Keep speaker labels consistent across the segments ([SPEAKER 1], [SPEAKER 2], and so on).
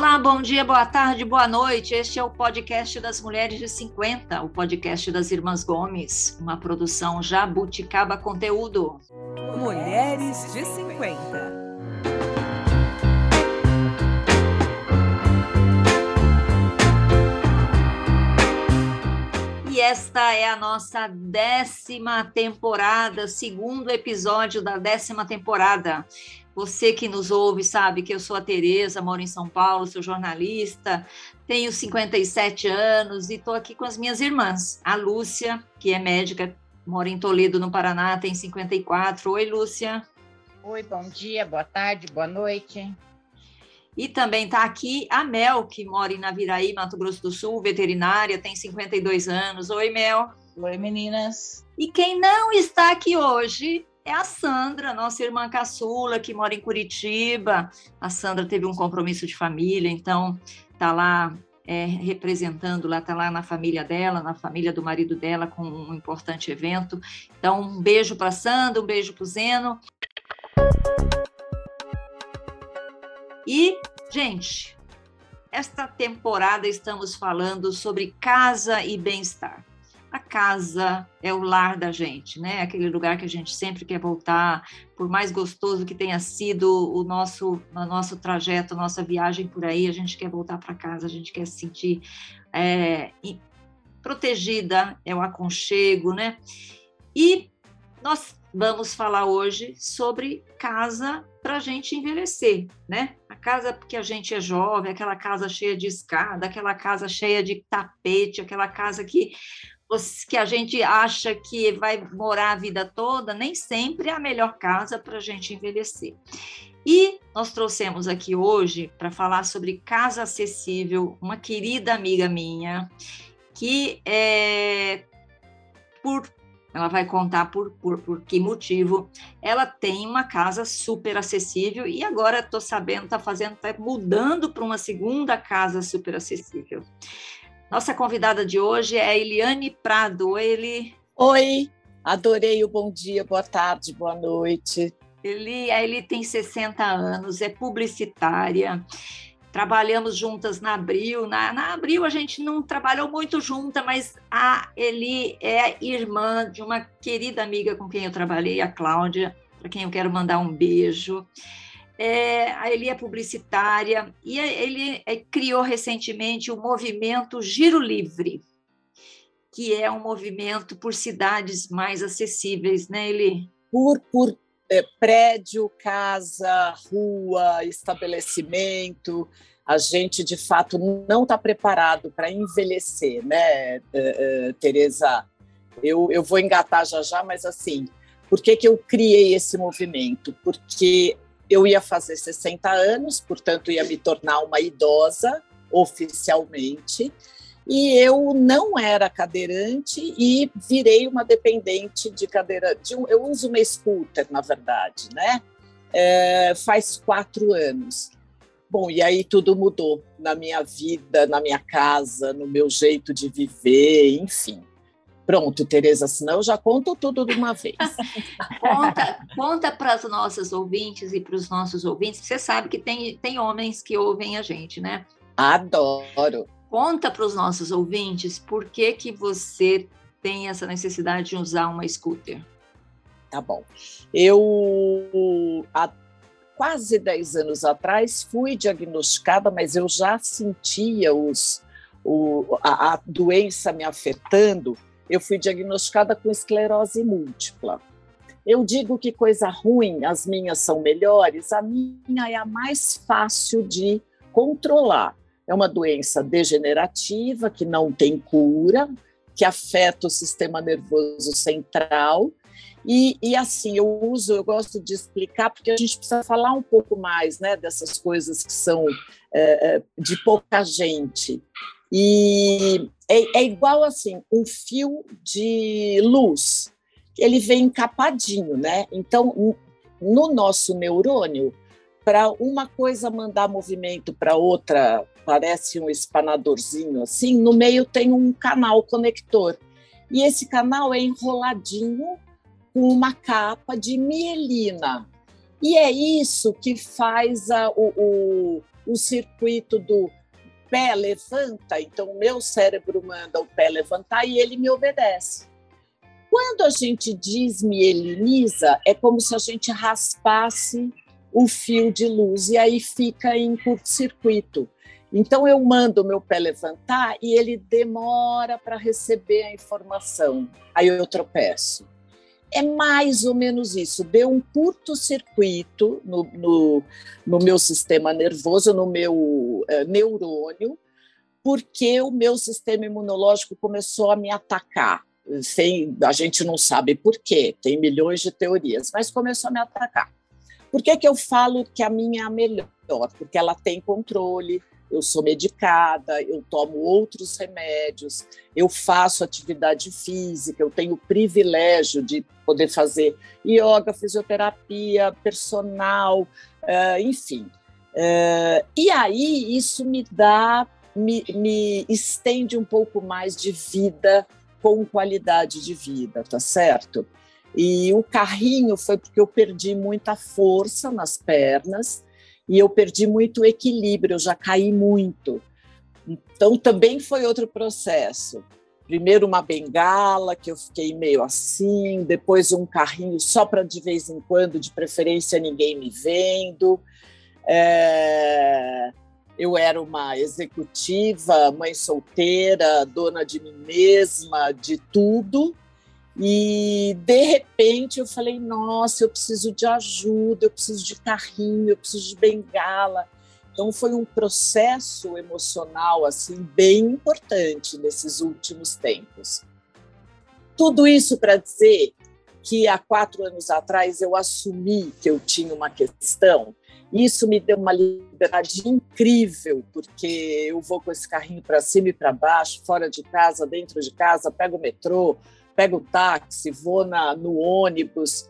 [SPEAKER 1] Olá, bom dia, boa tarde, boa noite. Este é o podcast das Mulheres de 50, o podcast das Irmãs Gomes, uma produção Jabuticaba Conteúdo.
[SPEAKER 2] Mulheres de 50.
[SPEAKER 1] E esta é a nossa décima temporada, segundo episódio da décima temporada. Você que nos ouve sabe que eu sou a Tereza, moro em São Paulo, sou jornalista, tenho 57 anos e estou aqui com as minhas irmãs. A Lúcia, que é médica, mora em Toledo, no Paraná, tem 54. Oi, Lúcia.
[SPEAKER 3] Oi, bom dia, boa tarde, boa noite.
[SPEAKER 1] E também está aqui a Mel, que mora em Naviraí, Mato Grosso do Sul, veterinária, tem 52 anos. Oi, Mel.
[SPEAKER 3] Oi, meninas.
[SPEAKER 1] E quem não está aqui hoje é a Sandra, nossa irmã caçula, que mora em Curitiba. A Sandra teve um compromisso de família, então está lá é, representando, lá está lá na família dela, na família do marido dela, com um importante evento. Então, um beijo para Sandra, um beijo para o Zeno. E, gente, esta temporada estamos falando sobre casa e bem-estar a casa é o lar da gente, né? Aquele lugar que a gente sempre quer voltar, por mais gostoso que tenha sido o nosso, o nosso trajeto, a nossa viagem por aí, a gente quer voltar para casa, a gente quer se sentir é, protegida, é o aconchego, né? E nós vamos falar hoje sobre casa para a gente envelhecer, né? A casa porque a gente é jovem, aquela casa cheia de escada, aquela casa cheia de tapete, aquela casa que que a gente acha que vai morar a vida toda, nem sempre é a melhor casa para a gente envelhecer. E nós trouxemos aqui hoje para falar sobre casa acessível uma querida amiga minha que é por ela vai contar por, por, por que motivo. Ela tem uma casa super acessível e agora estou sabendo, está fazendo, está mudando para uma segunda casa super acessível. Nossa convidada de hoje é a Eliane Prado. Oi, Eli.
[SPEAKER 4] Oi, adorei o bom dia, boa tarde, boa noite.
[SPEAKER 1] Eli, a Eli tem 60 anos, é publicitária. Trabalhamos juntas na Abril. Na, na Abril a gente não trabalhou muito junta, mas a Eli é irmã de uma querida amiga com quem eu trabalhei, a Cláudia, para quem eu quero mandar um beijo é, ele é publicitária e ele é, criou recentemente o movimento Giro Livre, que é um movimento por cidades mais acessíveis, né, Eli?
[SPEAKER 4] Por, por é, prédio, casa, rua, estabelecimento, a gente de fato não está preparado para envelhecer, né, é, é, Tereza? Eu, eu vou engatar já já, mas assim, por que, que eu criei esse movimento? Porque eu ia fazer 60 anos, portanto, ia me tornar uma idosa oficialmente. E eu não era cadeirante e virei uma dependente de cadeira. De um, eu uso uma scooter, na verdade, né? É, faz quatro anos. Bom, e aí tudo mudou na minha vida, na minha casa, no meu jeito de viver, enfim. Pronto, Tereza, senão eu já conto tudo de uma vez.
[SPEAKER 1] conta conta para as nossas ouvintes e para os nossos ouvintes. Você sabe que tem, tem homens que ouvem a gente, né?
[SPEAKER 4] Adoro.
[SPEAKER 1] Conta para os nossos ouvintes por que, que você tem essa necessidade de usar uma scooter.
[SPEAKER 4] Tá bom. Eu, há quase 10 anos atrás, fui diagnosticada, mas eu já sentia os, o, a, a doença me afetando eu fui diagnosticada com esclerose múltipla. Eu digo que coisa ruim, as minhas são melhores, a minha é a mais fácil de controlar. É uma doença degenerativa que não tem cura, que afeta o sistema nervoso central. E, e, assim, eu uso, eu gosto de explicar, porque a gente precisa falar um pouco mais né, dessas coisas que são é, de pouca gente. E é, é igual assim, um fio de luz. Ele vem encapadinho, né? Então, no nosso neurônio, para uma coisa mandar movimento para outra, parece um espanadorzinho assim, no meio tem um canal conector. E esse canal é enroladinho com uma capa de mielina. E é isso que faz a, o, o, o circuito do pé levanta, então o meu cérebro manda o pé levantar e ele me obedece. Quando a gente desmieliniza, é como se a gente raspasse o fio de luz e aí fica em curto-circuito. Então eu mando o meu pé levantar e ele demora para receber a informação. Aí eu tropeço. É mais ou menos isso. Deu um curto-circuito no, no, no, meu sistema nervoso, no meu uh, neurônio, porque o meu sistema imunológico começou a me atacar. Sem, a gente não sabe por quê, tem milhões de teorias, mas começou a me atacar. Por que, que eu falo que a minha é a melhor? Porque ela tem controle, eu sou medicada, eu tomo outros remédios, eu faço atividade física, eu tenho o privilégio de poder fazer yoga, fisioterapia, personal, uh, enfim. Uh, e aí isso me dá, me, me estende um pouco mais de vida com qualidade de vida, tá certo? E o carrinho foi porque eu perdi muita força nas pernas e eu perdi muito equilíbrio, eu já caí muito. Então também foi outro processo. Primeiro uma bengala, que eu fiquei meio assim, depois um carrinho só para de vez em quando, de preferência ninguém me vendo. É... Eu era uma executiva, mãe solteira, dona de mim mesma, de tudo. E de repente eu falei: nossa, eu preciso de ajuda, eu preciso de carrinho, eu preciso de bengala. Então foi um processo emocional assim bem importante nesses últimos tempos. Tudo isso para dizer que há quatro anos atrás eu assumi que eu tinha uma questão. Isso me deu uma liberdade incrível, porque eu vou com esse carrinho para cima e para baixo, fora de casa, dentro de casa, pego o metrô, pego o táxi, vou na, no ônibus.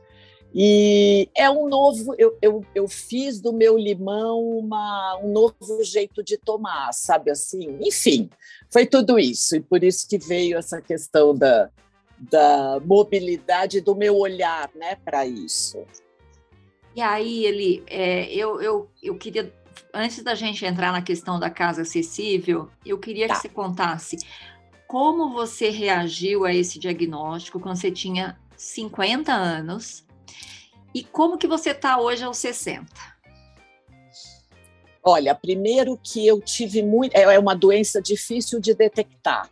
[SPEAKER 4] E é um novo. Eu, eu, eu fiz do meu limão uma, um novo jeito de tomar, sabe assim? Enfim, foi tudo isso. E por isso que veio essa questão da, da mobilidade, do meu olhar né, para isso.
[SPEAKER 1] E aí, ele, é, eu, eu, eu queria, antes da gente entrar na questão da casa acessível, eu queria tá. que você contasse como você reagiu a esse diagnóstico quando você tinha 50 anos e como que você está hoje aos 60?
[SPEAKER 4] Olha, primeiro que eu tive muito. É, é uma doença difícil de detectar.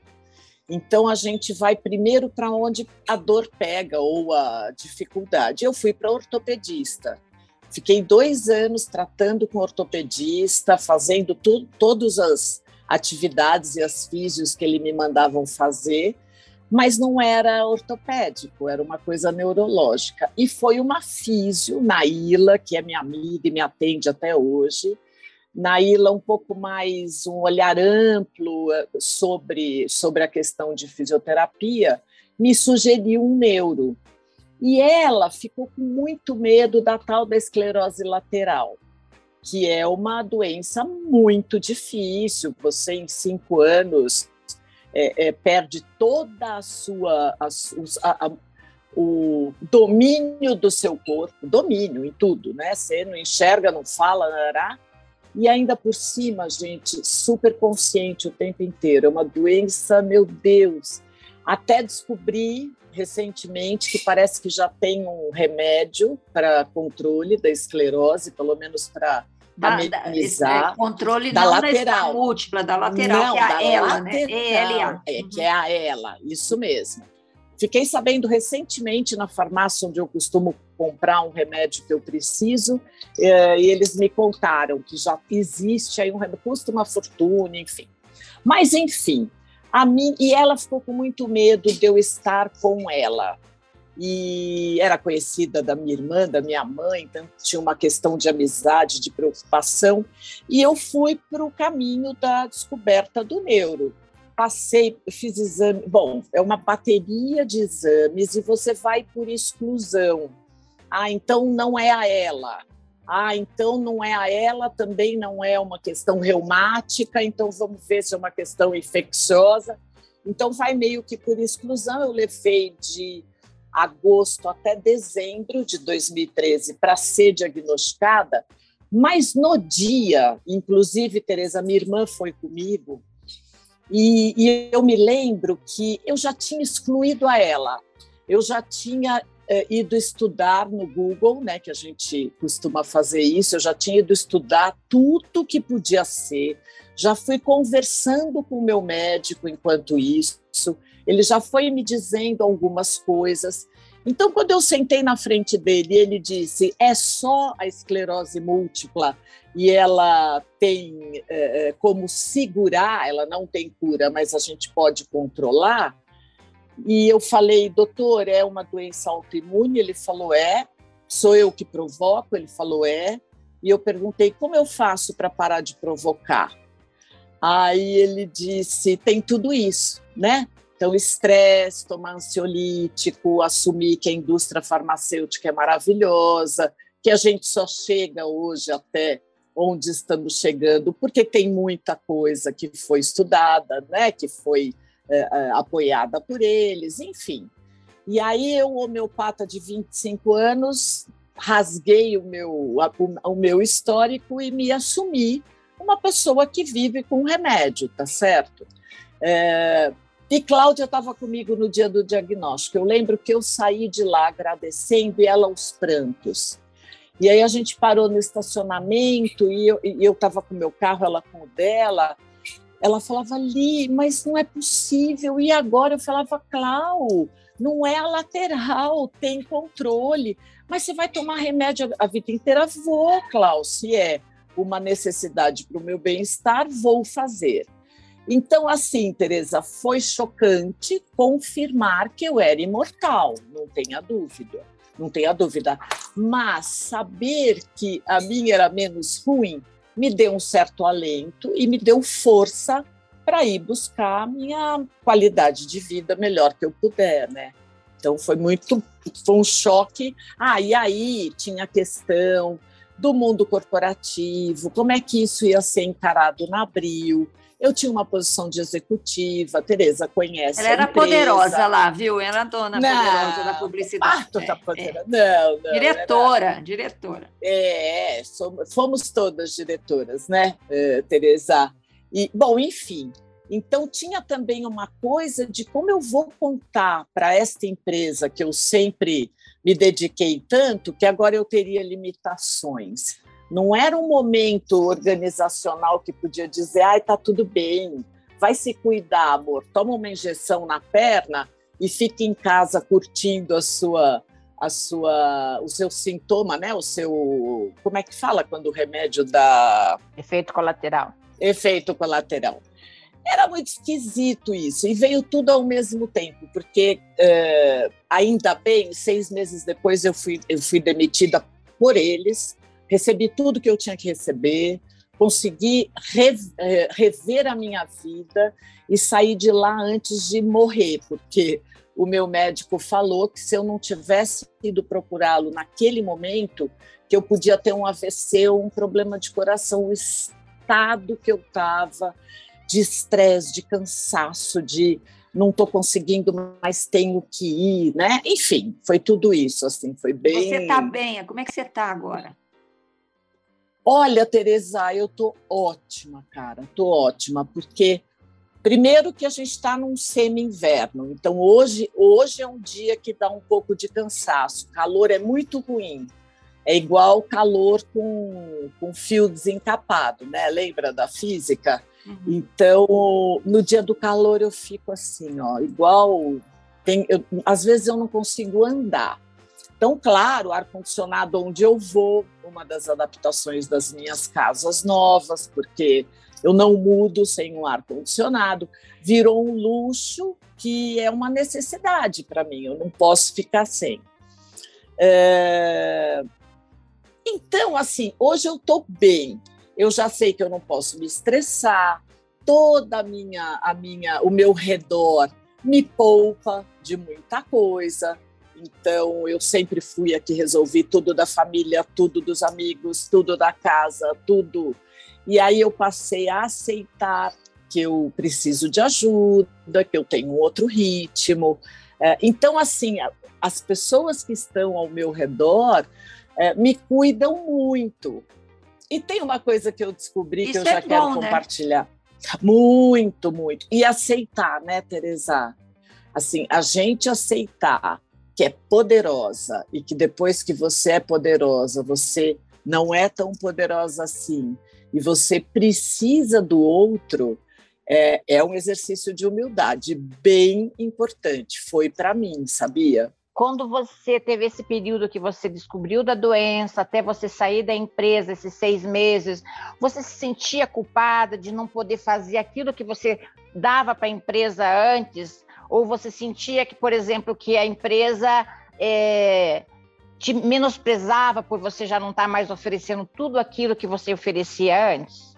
[SPEAKER 4] Então a gente vai primeiro para onde a dor pega ou a dificuldade. Eu fui para ortopedista. Fiquei dois anos tratando com ortopedista, fazendo tu, todas as atividades e as físios que ele me mandavam fazer, mas não era ortopédico, era uma coisa neurológica. E foi uma físio, Naila, que é minha amiga e me atende até hoje, Naila um pouco mais um olhar amplo eh, sobre, sobre a questão de fisioterapia, me sugeriu um neuro. E ela ficou com muito medo da tal da esclerose lateral que é uma doença muito difícil. Você, em cinco anos, é, é, perde toda a sua. A, a, a, o domínio do seu corpo, domínio em tudo, né? Você não enxerga, não fala, nará, e ainda por cima, gente, super consciente o tempo inteiro. É uma doença, meu Deus. Até descobrir recentemente que parece que já tem um remédio para controle da esclerose, pelo menos para da, amenizar.
[SPEAKER 1] Da, controle da lateral. Da múltipla, da lateral, não, que é a ela, né?
[SPEAKER 4] ELA. É, que é a ela, isso mesmo. Fiquei sabendo recentemente na farmácia onde eu costumo comprar um remédio que eu preciso, eh, e eles me contaram que já existe aí um remédio, custa uma fortuna, enfim. Mas, enfim, a mim, e ela ficou com muito medo de eu estar com ela e era conhecida da minha irmã, da minha mãe, então tinha uma questão de amizade, de preocupação, e eu fui para o caminho da descoberta do neuro. Passei, fiz exame, bom, é uma bateria de exames e você vai por exclusão. Ah, então não é a ela. Ah, então não é a ela, também não é uma questão reumática, então vamos ver se é uma questão infecciosa. Então vai meio que por exclusão. Eu levei de agosto até dezembro de 2013 para ser diagnosticada, Mas no dia, inclusive, Tereza, minha irmã foi comigo, e, e, eu me lembro que eu já tinha excluído a ela, eu já tinha é, ido estudar no Google, né, que a gente costuma fazer isso, eu já tinha ido estudar tudo que podia ser, já fui conversando com o meu médico enquanto isso, ele já foi me dizendo algumas coisas. Então, quando eu sentei na frente dele, ele disse: é só a esclerose múltipla e ela tem é, como segurar, ela não tem cura, mas a gente pode controlar. E eu falei, doutor, é uma doença autoimune? Ele falou, é. Sou eu que provoco? Ele falou, é. E eu perguntei, como eu faço para parar de provocar? Aí ele disse, tem tudo isso, né? Então, estresse, tomar ansiolítico, assumir que a indústria farmacêutica é maravilhosa, que a gente só chega hoje até onde estamos chegando, porque tem muita coisa que foi estudada, né, que foi é, é, apoiada por eles, enfim. E aí eu, homeopata de 25 anos, rasguei o meu, o, meu histórico e me assumi uma pessoa que vive com remédio, tá certo? É, e Cláudia estava comigo no dia do diagnóstico. Eu lembro que eu saí de lá agradecendo e ela aos prantos. E aí a gente parou no estacionamento e eu estava com meu carro, ela com o dela ela falava ali, mas não é possível. E agora eu falava, Clau, não é a lateral, tem controle. Mas você vai tomar remédio a vida inteira? Vou, Clau, se é uma necessidade para o meu bem-estar, vou fazer. Então, assim, Tereza, foi chocante confirmar que eu era imortal, não tenha dúvida, não tenha dúvida. Mas saber que a minha era menos ruim me deu um certo alento e me deu força para ir buscar a minha qualidade de vida melhor que eu puder, né? Então foi muito, foi um choque. Ah, e aí tinha a questão do mundo corporativo, como é que isso ia ser encarado na Abril, eu tinha uma posição de executiva, Tereza conhece.
[SPEAKER 1] Ela era poderosa lá, viu? Era dona não, poderosa da publicidade.
[SPEAKER 4] Ah, é, poderosa. É. Não, não.
[SPEAKER 1] Diretora, era... diretora.
[SPEAKER 4] É, somos, fomos todas diretoras, né, uh, Tereza? E, bom, enfim. Então, tinha também uma coisa de como eu vou contar para esta empresa que eu sempre me dediquei tanto, que agora eu teria limitações. Não era um momento organizacional que podia dizer, ai, tá tudo bem, vai se cuidar, amor, toma uma injeção na perna e fique em casa curtindo a sua a sua o seu sintoma, né? O seu como é que fala quando o remédio dá
[SPEAKER 3] efeito colateral.
[SPEAKER 4] Efeito colateral. Era muito esquisito isso e veio tudo ao mesmo tempo, porque uh, ainda bem seis meses depois eu fui eu fui demitida por eles recebi tudo que eu tinha que receber, consegui eh, rever a minha vida e sair de lá antes de morrer, porque o meu médico falou que se eu não tivesse ido procurá-lo naquele momento, que eu podia ter um AVC ou um problema de coração, o estado que eu estava de estresse, de cansaço, de não estou conseguindo, mas tenho que ir, né? Enfim, foi tudo isso, assim, foi bem.
[SPEAKER 1] Você está bem? Como é que você está agora?
[SPEAKER 4] Olha, Teresa, eu tô ótima, cara, tô ótima, porque primeiro que a gente está num semi-inverno, então hoje, hoje é um dia que dá um pouco de cansaço, o calor é muito ruim, é igual calor com, com fio desencapado, né? Lembra da física? Uhum. Então, no dia do calor eu fico assim, ó, igual tem, eu, às vezes eu não consigo andar. Então, claro, ar-condicionado onde eu vou, uma das adaptações das minhas casas novas, porque eu não mudo sem um ar-condicionado, virou um luxo que é uma necessidade para mim, eu não posso ficar sem. É... Então, assim, hoje eu estou bem, eu já sei que eu não posso me estressar, toda a minha, a minha, o meu redor me poupa de muita coisa. Então, eu sempre fui a que resolvi tudo da família, tudo dos amigos, tudo da casa, tudo. E aí eu passei a aceitar que eu preciso de ajuda, que eu tenho outro ritmo. É, então, assim, as pessoas que estão ao meu redor é, me cuidam muito. E tem uma coisa que eu descobri
[SPEAKER 1] Isso
[SPEAKER 4] que eu
[SPEAKER 1] é
[SPEAKER 4] já quero
[SPEAKER 1] bom, né?
[SPEAKER 4] compartilhar. Muito, muito. E aceitar, né, Teresa? Assim, a gente aceitar que é poderosa e que depois que você é poderosa, você não é tão poderosa assim e você precisa do outro, é, é um exercício de humildade bem importante. Foi para mim, sabia?
[SPEAKER 3] Quando você teve esse período que você descobriu da doença, até você sair da empresa, esses seis meses, você se sentia culpada de não poder fazer aquilo que você dava para a empresa antes? Ou você sentia que, por exemplo, que a empresa é, te menosprezava por você já não estar mais oferecendo tudo aquilo que você oferecia antes?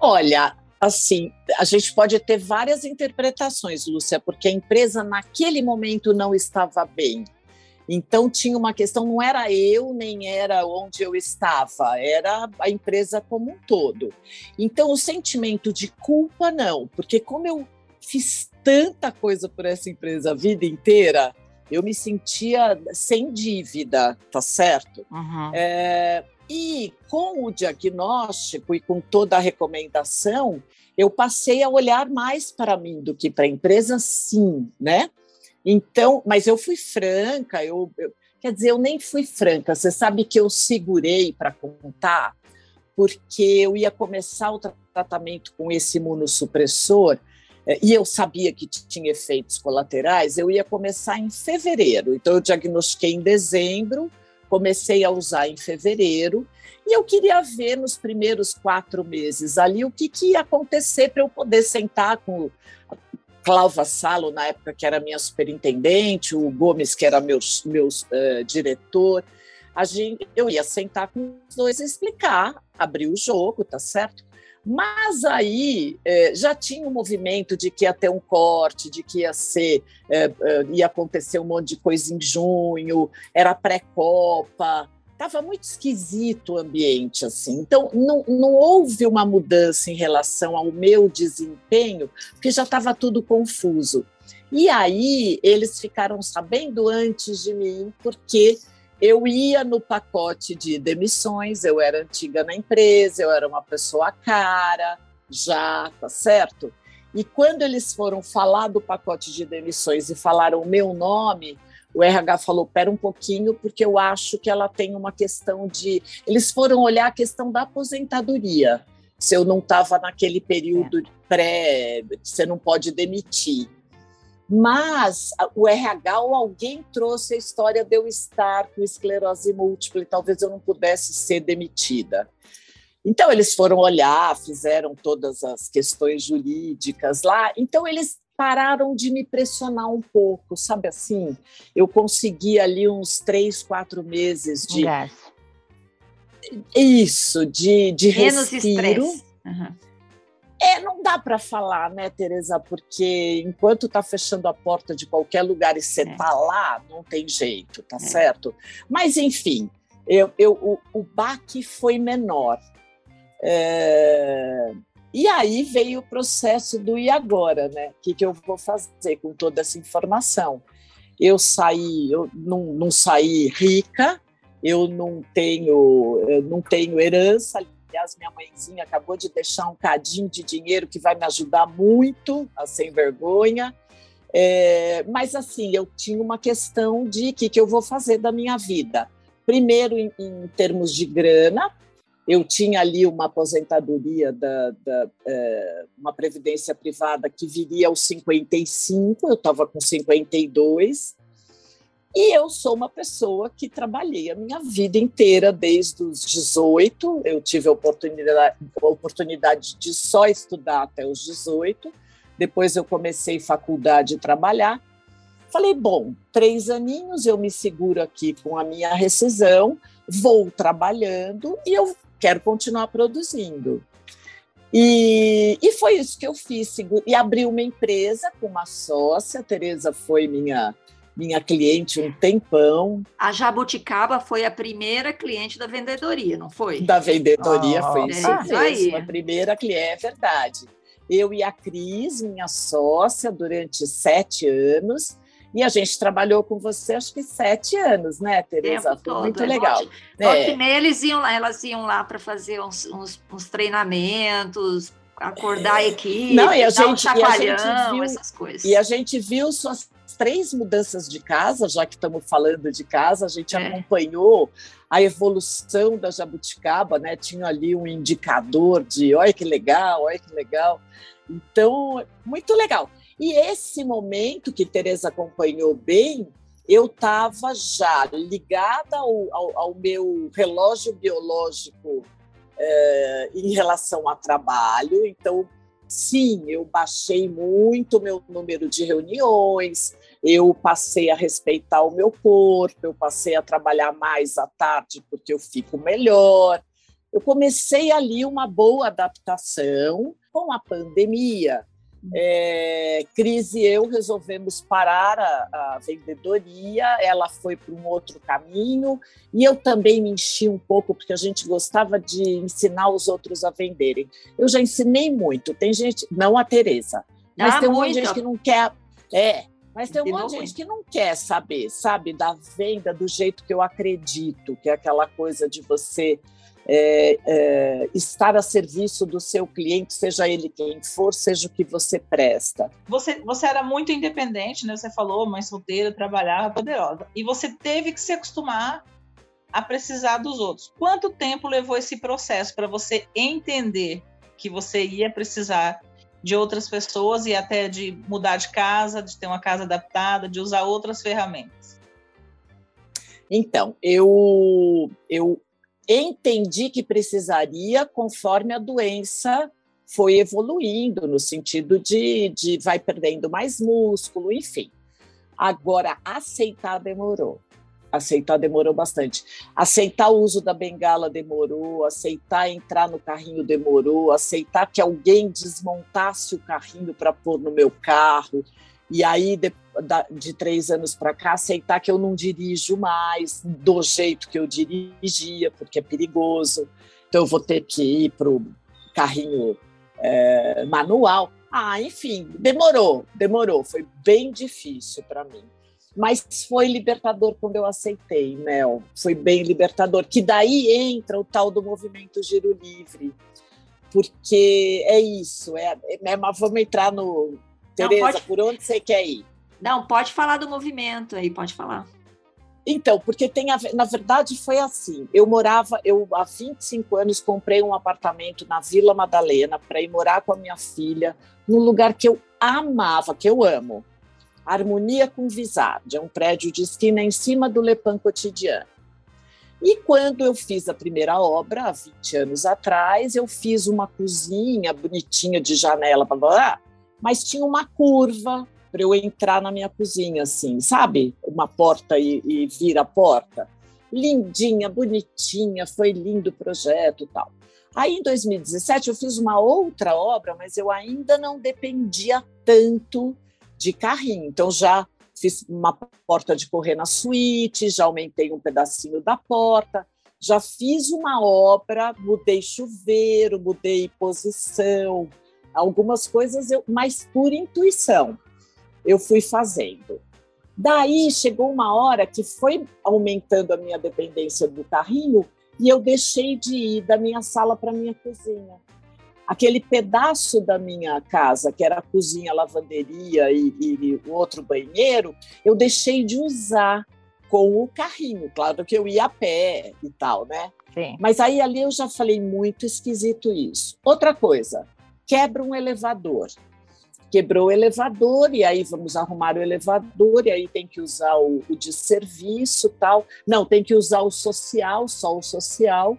[SPEAKER 4] Olha, assim, a gente pode ter várias interpretações, Lúcia, porque a empresa naquele momento não estava bem. Então tinha uma questão, não era eu nem era onde eu estava, era a empresa como um todo. Então o sentimento de culpa não, porque como eu fiz tanta coisa por essa empresa a vida inteira, eu me sentia sem dívida, tá certo?
[SPEAKER 3] Uhum.
[SPEAKER 4] É, e com o diagnóstico e com toda a recomendação, eu passei a olhar mais para mim do que para a empresa, sim, né? Então, mas eu fui franca, eu, eu, quer dizer, eu nem fui franca. Você sabe que eu segurei para contar, porque eu ia começar o tratamento com esse imunossupressor e eu sabia que tinha efeitos colaterais. Eu ia começar em fevereiro, então eu diagnostiquei em dezembro comecei a usar em fevereiro e eu queria ver nos primeiros quatro meses ali o que, que ia acontecer para eu poder sentar com Cláudia Salo, na época que era minha superintendente, o Gomes, que era meu, meu uh, diretor. A gente, eu ia sentar com os dois e explicar, abrir o jogo, tá certo? Mas aí é, já tinha um movimento de que ia ter um corte, de que ia ser, é, é, ia acontecer um monte de coisa em junho, era pré-copa, estava muito esquisito o ambiente assim. Então não, não houve uma mudança em relação ao meu desempenho, porque já estava tudo confuso. E aí eles ficaram sabendo antes de mim, porque eu ia no pacote de demissões, eu era antiga na empresa, eu era uma pessoa cara, já, tá certo? E quando eles foram falar do pacote de demissões e falaram o meu nome, o RH falou: pera um pouquinho, porque eu acho que ela tem uma questão de. Eles foram olhar a questão da aposentadoria, se eu não estava naquele período é. pré, você não pode demitir. Mas o RH ou alguém trouxe a história de eu estar com esclerose múltipla e talvez eu não pudesse ser demitida. Então, eles foram olhar, fizeram todas as questões jurídicas lá. Então, eles pararam de me pressionar um pouco, sabe assim? Eu consegui ali uns três, quatro meses de.
[SPEAKER 3] Yes.
[SPEAKER 4] Isso, de, de
[SPEAKER 1] Menos
[SPEAKER 4] respiro.
[SPEAKER 1] estresse. Uhum.
[SPEAKER 4] É, não dá para falar, né, Tereza? Porque enquanto tá fechando a porta de qualquer lugar e você é. tá lá, não tem jeito, tá é. certo? Mas, enfim, eu, eu, o, o baque foi menor. É... E aí veio o processo do e agora, né? O que, que eu vou fazer com toda essa informação? Eu saí, eu não, não saí rica, eu não tenho, eu não tenho herança, Aliás, minha mãezinha acabou de deixar um cadinho de dinheiro que vai me ajudar muito a sem vergonha. É, mas assim, eu tinha uma questão de o que, que eu vou fazer da minha vida. Primeiro, em, em termos de grana, eu tinha ali uma aposentadoria da, da é, uma previdência privada que viria aos 55, eu estava com 52, e eu sou uma pessoa que trabalhei a minha vida inteira, desde os 18. Eu tive a oportunidade, a oportunidade de só estudar até os 18. Depois eu comecei faculdade e trabalhar. Falei, bom, três aninhos eu me seguro aqui com a minha rescisão, vou trabalhando e eu quero continuar produzindo. E, e foi isso que eu fiz. E abri uma empresa com uma sócia, a Tereza foi minha minha cliente um tempão.
[SPEAKER 1] A Jabuticaba foi a primeira cliente da vendedoria, não foi?
[SPEAKER 4] Da vendedoria, oh, foi isso
[SPEAKER 1] é
[SPEAKER 4] mesmo. Aí. A primeira cliente, é verdade. Eu e a Cris, minha sócia, durante sete anos, E a gente trabalhou com você acho que sete anos, né, Tereza? Foi todo, muito é legal.
[SPEAKER 1] É. eles iam lá, elas iam lá para fazer uns, uns, uns, treinamentos, acordar a é. equipe, Não, e a gente, um e a gente viu, essas coisas.
[SPEAKER 4] E a gente viu suas três mudanças de casa, já que estamos falando de casa, a gente é. acompanhou a evolução da jabuticaba, né? Tinha ali um indicador de olha que legal, olha que legal. Então, muito legal. E esse momento que Tereza acompanhou bem, eu estava já ligada ao, ao, ao, meu relógio biológico é, em relação a trabalho. Então, sim, eu baixei muito o meu número de reuniões, eu passei a respeitar o meu corpo, eu passei a trabalhar mais à tarde porque eu fico melhor. Eu comecei ali uma boa adaptação com a pandemia. É, Cris e eu resolvemos parar a, a vendedoria, ela foi para um outro caminho e eu também me enchi um pouco porque a gente gostava de ensinar os outros a venderem. Eu já ensinei muito, tem gente, não a Tereza, mas ah, tem um monte de gente que não quer. É, mas tem um monte de gente que não quer saber, sabe, da venda do jeito que eu acredito, que é aquela coisa de você é, é, estar a serviço do seu cliente, seja ele quem for, seja o que você presta.
[SPEAKER 5] Você, você era muito independente, né? Você falou, mãe solteira, trabalhava, poderosa. E você teve que se acostumar a precisar dos outros. Quanto tempo levou esse processo para você entender que você ia precisar de outras pessoas e até de mudar de casa, de ter uma casa adaptada, de usar outras ferramentas?
[SPEAKER 4] Então, eu, eu entendi que precisaria conforme a doença foi evoluindo, no sentido de, de vai perdendo mais músculo, enfim. Agora, aceitar demorou. Aceitar demorou bastante. Aceitar o uso da bengala demorou, aceitar entrar no carrinho demorou, aceitar que alguém desmontasse o carrinho para pôr no meu carro. E aí, de, de três anos para cá, aceitar que eu não dirijo mais do jeito que eu dirigia, porque é perigoso. Então, eu vou ter que ir para o carrinho é, manual. Ah, enfim, demorou, demorou. Foi bem difícil para mim. Mas foi libertador quando eu aceitei, Mel. Foi bem libertador. Que daí entra o tal do movimento Giro Livre. Porque é isso, é, é, mas vamos entrar no, Tereza, pode... por onde você quer ir?
[SPEAKER 1] Não, pode falar do movimento aí, pode falar.
[SPEAKER 4] Então, porque tem a, na verdade foi assim. Eu morava, eu há 25 anos comprei um apartamento na Vila Madalena para ir morar com a minha filha num lugar que eu amava, que eu amo. Harmonia com Visarde, é um prédio de esquina em cima do Lepan Cotidiano. E quando eu fiz a primeira obra, há 20 anos atrás, eu fiz uma cozinha bonitinha de janela, blá, blá, blá mas tinha uma curva para eu entrar na minha cozinha, assim, sabe? Uma porta e, e vira a porta. Lindinha, bonitinha, foi lindo o projeto e tal. Aí, em 2017, eu fiz uma outra obra, mas eu ainda não dependia tanto de carrinho. Então, já fiz uma porta de correr na suíte, já aumentei um pedacinho da porta, já fiz uma obra, mudei chuveiro, mudei posição, Algumas coisas eu, mas por intuição, eu fui fazendo. Daí chegou uma hora que foi aumentando a minha dependência do carrinho e eu deixei de ir da minha sala para minha cozinha. Aquele pedaço da minha casa, que era a cozinha, a lavanderia e, e o outro banheiro, eu deixei de usar com o carrinho. Claro que eu ia a pé e tal, né? Sim. Mas aí ali eu já falei muito esquisito isso. Outra coisa, quebra um elevador. Quebrou o elevador, e aí vamos arrumar o elevador, e aí tem que usar o, o de serviço tal. Não, tem que usar o social, só o social.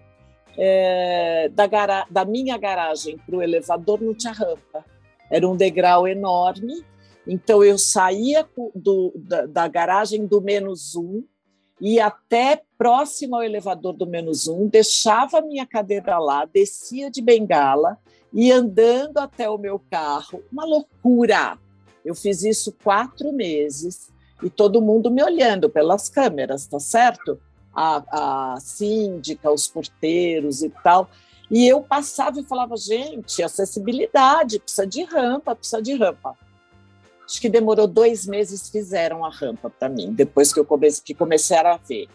[SPEAKER 4] É, da, da minha garagem para o elevador não tinha rampa. Era um degrau enorme. Então eu saía do, da, da garagem do menos um, ia até próximo ao elevador do menos um, deixava minha cadeira lá, descia de bengala, e andando até o meu carro. Uma loucura! Eu fiz isso quatro meses e todo mundo me olhando pelas câmeras, tá certo? A, a síndica, os porteiros e tal. E eu passava e falava, gente, acessibilidade, precisa de rampa, precisa de rampa. Acho que demorou dois meses, fizeram a rampa para mim, depois que eu comecei, que começaram a ver.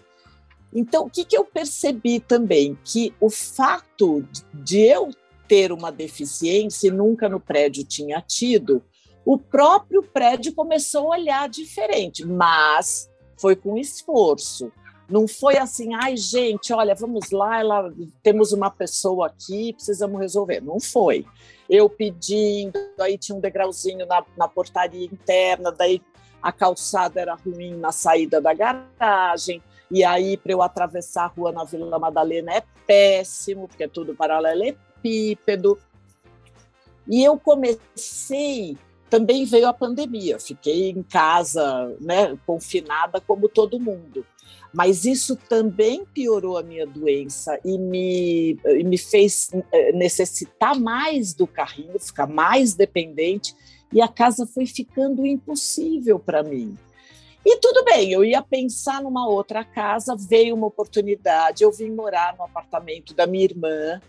[SPEAKER 4] Então, o que, que eu percebi também? Que o fato de eu ter uma deficiência e nunca no prédio tinha tido, o próprio prédio começou a olhar diferente, mas foi com esforço. Não foi assim, ai, gente, olha, vamos lá, ela, temos uma pessoa aqui, precisamos resolver. Não foi. Eu pedindo, aí tinha um degrauzinho na, na portaria interna, daí a calçada era ruim na saída da garagem, e aí para eu atravessar a rua na Vila Madalena é péssimo, porque é tudo paralelepípedo. E eu comecei, também veio a pandemia, fiquei em casa, né, confinada como todo mundo. Mas isso também piorou a minha doença e me, e me fez eh, necessitar mais do carrinho, ficar mais dependente, e a casa foi ficando impossível para mim. E tudo bem, eu ia pensar numa outra casa, veio uma oportunidade, eu vim morar no apartamento da minha irmã,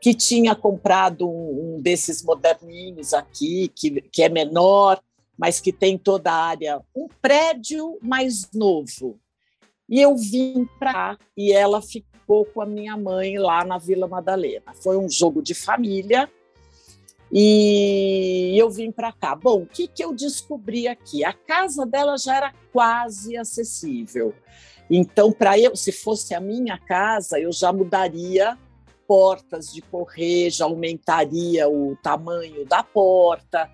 [SPEAKER 4] que tinha comprado um, um desses moderninhos aqui, que, que é menor, mas que tem toda a área, um prédio mais novo. E eu vim para cá e ela ficou com a minha mãe lá na Vila Madalena. Foi um jogo de família e eu vim para cá. Bom, o que, que eu descobri aqui? A casa dela já era quase acessível. Então, para eu, se fosse a minha casa, eu já mudaria portas de correr, já aumentaria o tamanho da porta.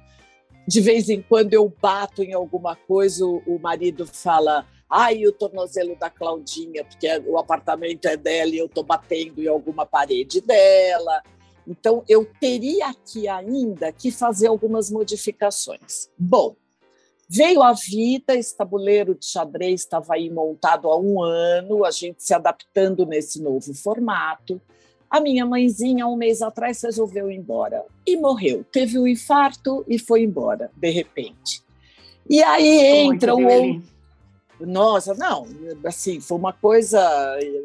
[SPEAKER 4] De vez em quando eu bato em alguma coisa, o marido fala: Ai, o tornozelo da Claudinha, porque o apartamento é dela e eu estou batendo em alguma parede dela. Então, eu teria aqui ainda que fazer algumas modificações. Bom, veio a vida, esse tabuleiro de xadrez estava aí montado há um ano, a gente se adaptando nesse novo formato. A minha mãezinha, um mês atrás, resolveu ir embora e morreu. Teve um infarto e foi embora, de repente. E aí entra o outro nossa, não, assim, foi uma coisa.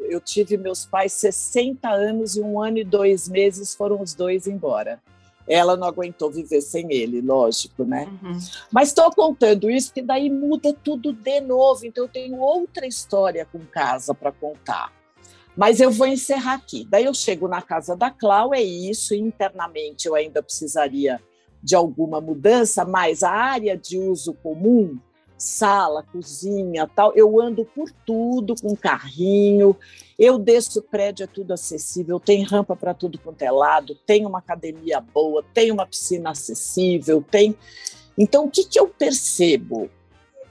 [SPEAKER 4] Eu tive meus pais 60 anos e um ano e dois meses foram os dois embora. Ela não aguentou viver sem ele, lógico, né? Uhum. Mas estou contando isso, que daí muda tudo de novo. Então, eu tenho outra história com casa para contar. Mas eu vou encerrar aqui. Daí eu chego na casa da Clau, é isso. Internamente eu ainda precisaria de alguma mudança, mas a área de uso comum sala, cozinha, tal. Eu ando por tudo com carrinho. Eu desço o prédio, é tudo acessível. Tem rampa para tudo quanto é lado. Tem uma academia boa. Tem uma piscina acessível. Tem. Então, o que, que eu percebo?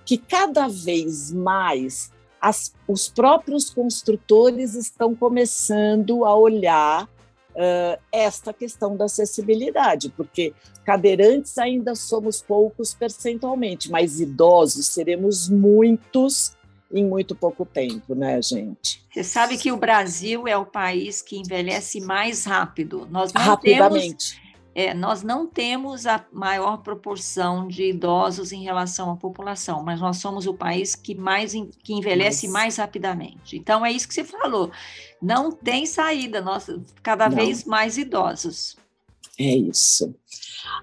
[SPEAKER 4] Que cada vez mais as, os próprios construtores estão começando a olhar uh, esta questão da acessibilidade, porque cadeirantes ainda somos poucos percentualmente, mas idosos seremos muitos em muito pouco tempo, né, gente?
[SPEAKER 1] Você sabe que o Brasil é o país que envelhece mais rápido. Nós não
[SPEAKER 4] Rapidamente.
[SPEAKER 1] Temos, é, nós não temos a maior proporção de idosos em relação à população, mas nós somos o país que mais que envelhece mas... mais rapidamente. Então é isso que você falou. Não tem saída, nós cada não. vez mais idosos.
[SPEAKER 4] É isso.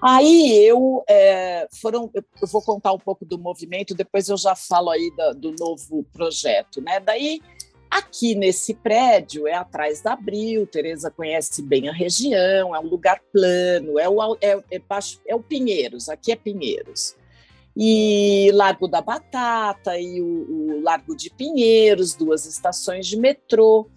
[SPEAKER 4] Aí eu é, foram, eu vou contar um pouco do movimento, depois eu já falo aí do, do novo projeto, né? Daí aqui nesse prédio é atrás da Abril, Tereza conhece bem a região, é um lugar plano, é o, é, é, baixo, é o Pinheiros, aqui é Pinheiros. E Largo da Batata e o, o Largo de Pinheiros, duas estações de metrô.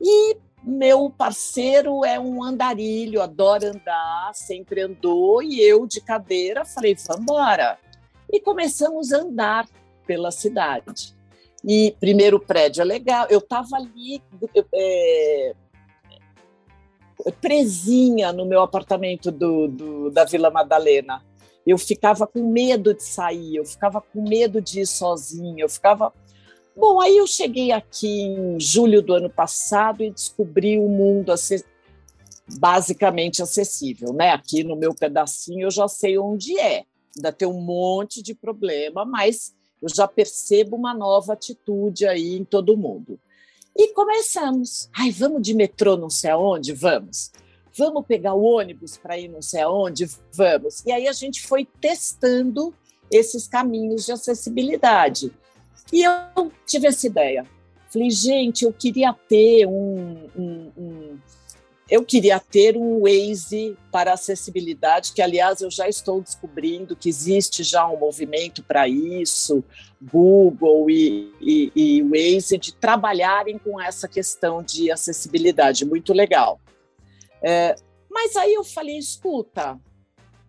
[SPEAKER 4] E meu parceiro é um andarilho, adora andar, sempre andou, e eu de cadeira falei, vamos embora. E começamos a andar pela cidade. E primeiro prédio é legal, eu estava ali é, presinha no meu apartamento do, do, da Vila Madalena. Eu ficava com medo de sair, eu ficava com medo de ir sozinha, eu ficava Bom, aí eu cheguei aqui em julho do ano passado e descobri um mundo basicamente acessível, né? Aqui no meu pedacinho eu já sei onde é. Ainda tem um monte de problema, mas eu já percebo uma nova atitude aí em todo mundo. E começamos. Ai, vamos de metrô não sei aonde? Vamos. Vamos pegar o ônibus para ir não sei aonde? Vamos. E aí a gente foi testando esses caminhos de acessibilidade. E eu tive essa ideia. Falei, gente, eu queria ter um, um, um eu queria ter um Waze para acessibilidade, que, aliás, eu já estou descobrindo que existe já um movimento para isso, Google e, e, e Waze, de trabalharem com essa questão de acessibilidade. Muito legal. É, mas aí eu falei, escuta,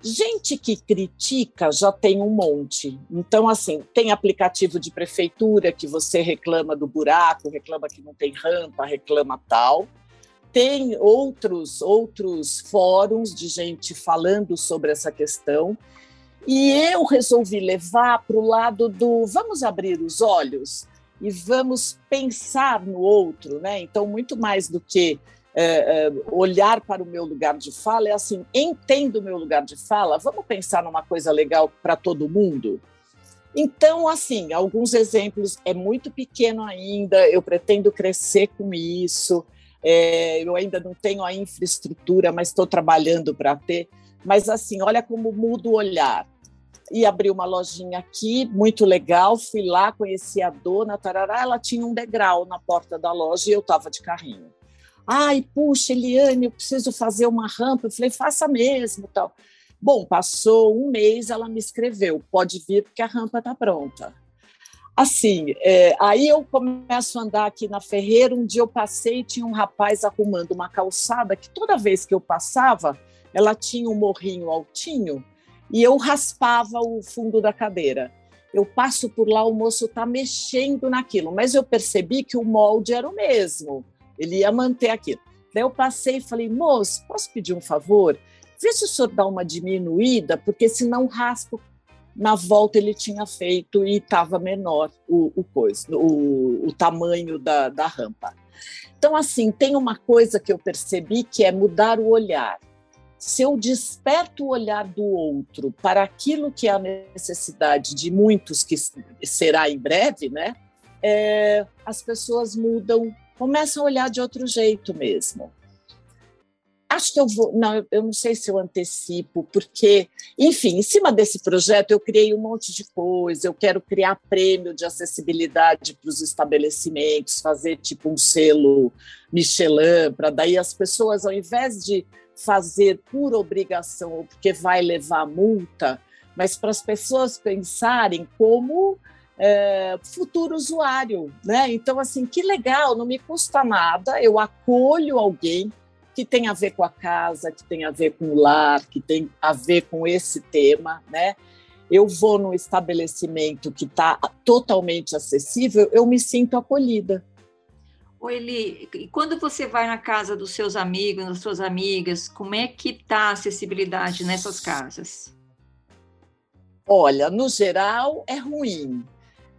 [SPEAKER 4] gente que critica já tem um monte. Então, assim, tem aplicativo de prefeitura que você reclama do buraco, reclama que não tem rampa, reclama tal tem outros outros fóruns de gente falando sobre essa questão e eu resolvi levar para o lado do vamos abrir os olhos e vamos pensar no outro, né? Então muito mais do que é, olhar para o meu lugar de fala é assim entendo o meu lugar de fala, vamos pensar numa coisa legal para todo mundo. Então, assim, alguns exemplos, é muito pequeno ainda, eu pretendo crescer com isso. É, eu ainda não tenho a infraestrutura, mas estou trabalhando para ter. Mas assim, olha como muda o olhar. E abri uma lojinha aqui, muito legal. Fui lá, conheci a dona, tarará, ela tinha um degrau na porta da loja e eu estava de carrinho. Ai, puxa, Eliane, eu preciso fazer uma rampa. Eu falei, faça mesmo, tal. Bom, passou um mês, ela me escreveu, pode vir porque a rampa está pronta. Assim, é, aí eu começo a andar aqui na Ferreira. Um dia eu passei e tinha um rapaz arrumando uma calçada que toda vez que eu passava, ela tinha um morrinho altinho e eu raspava o fundo da cadeira. Eu passo por lá, o moço está mexendo naquilo, mas eu percebi que o molde era o mesmo, ele ia manter aquilo. Daí eu passei e falei, moço, posso pedir um favor? Vê se o senhor dá uma diminuída, porque senão raspa na volta ele tinha feito e estava menor o, o, coisa, o, o tamanho da, da rampa. Então, assim, tem uma coisa que eu percebi que é mudar o olhar. Se eu desperto o olhar do outro para aquilo que é a necessidade de muitos, que será em breve, né? É, as pessoas mudam, começam a olhar de outro jeito mesmo. Acho que eu vou. Não, eu não sei se eu antecipo, porque, enfim, em cima desse projeto eu criei um monte de coisa. Eu quero criar prêmio de acessibilidade para os estabelecimentos, fazer tipo um selo Michelin, para daí as pessoas, ao invés de fazer por obrigação ou porque vai levar multa, mas para as pessoas pensarem como é, futuro usuário, né? Então, assim, que legal, não me custa nada, eu acolho alguém que tem a ver com a casa, que tem a ver com o lar, que tem a ver com esse tema, né? Eu vou num estabelecimento que está totalmente acessível, eu me sinto acolhida.
[SPEAKER 1] Oi, Eli, e quando você vai na casa dos seus amigos, das suas amigas, como é que está a acessibilidade nessas casas?
[SPEAKER 4] Olha, no geral é ruim.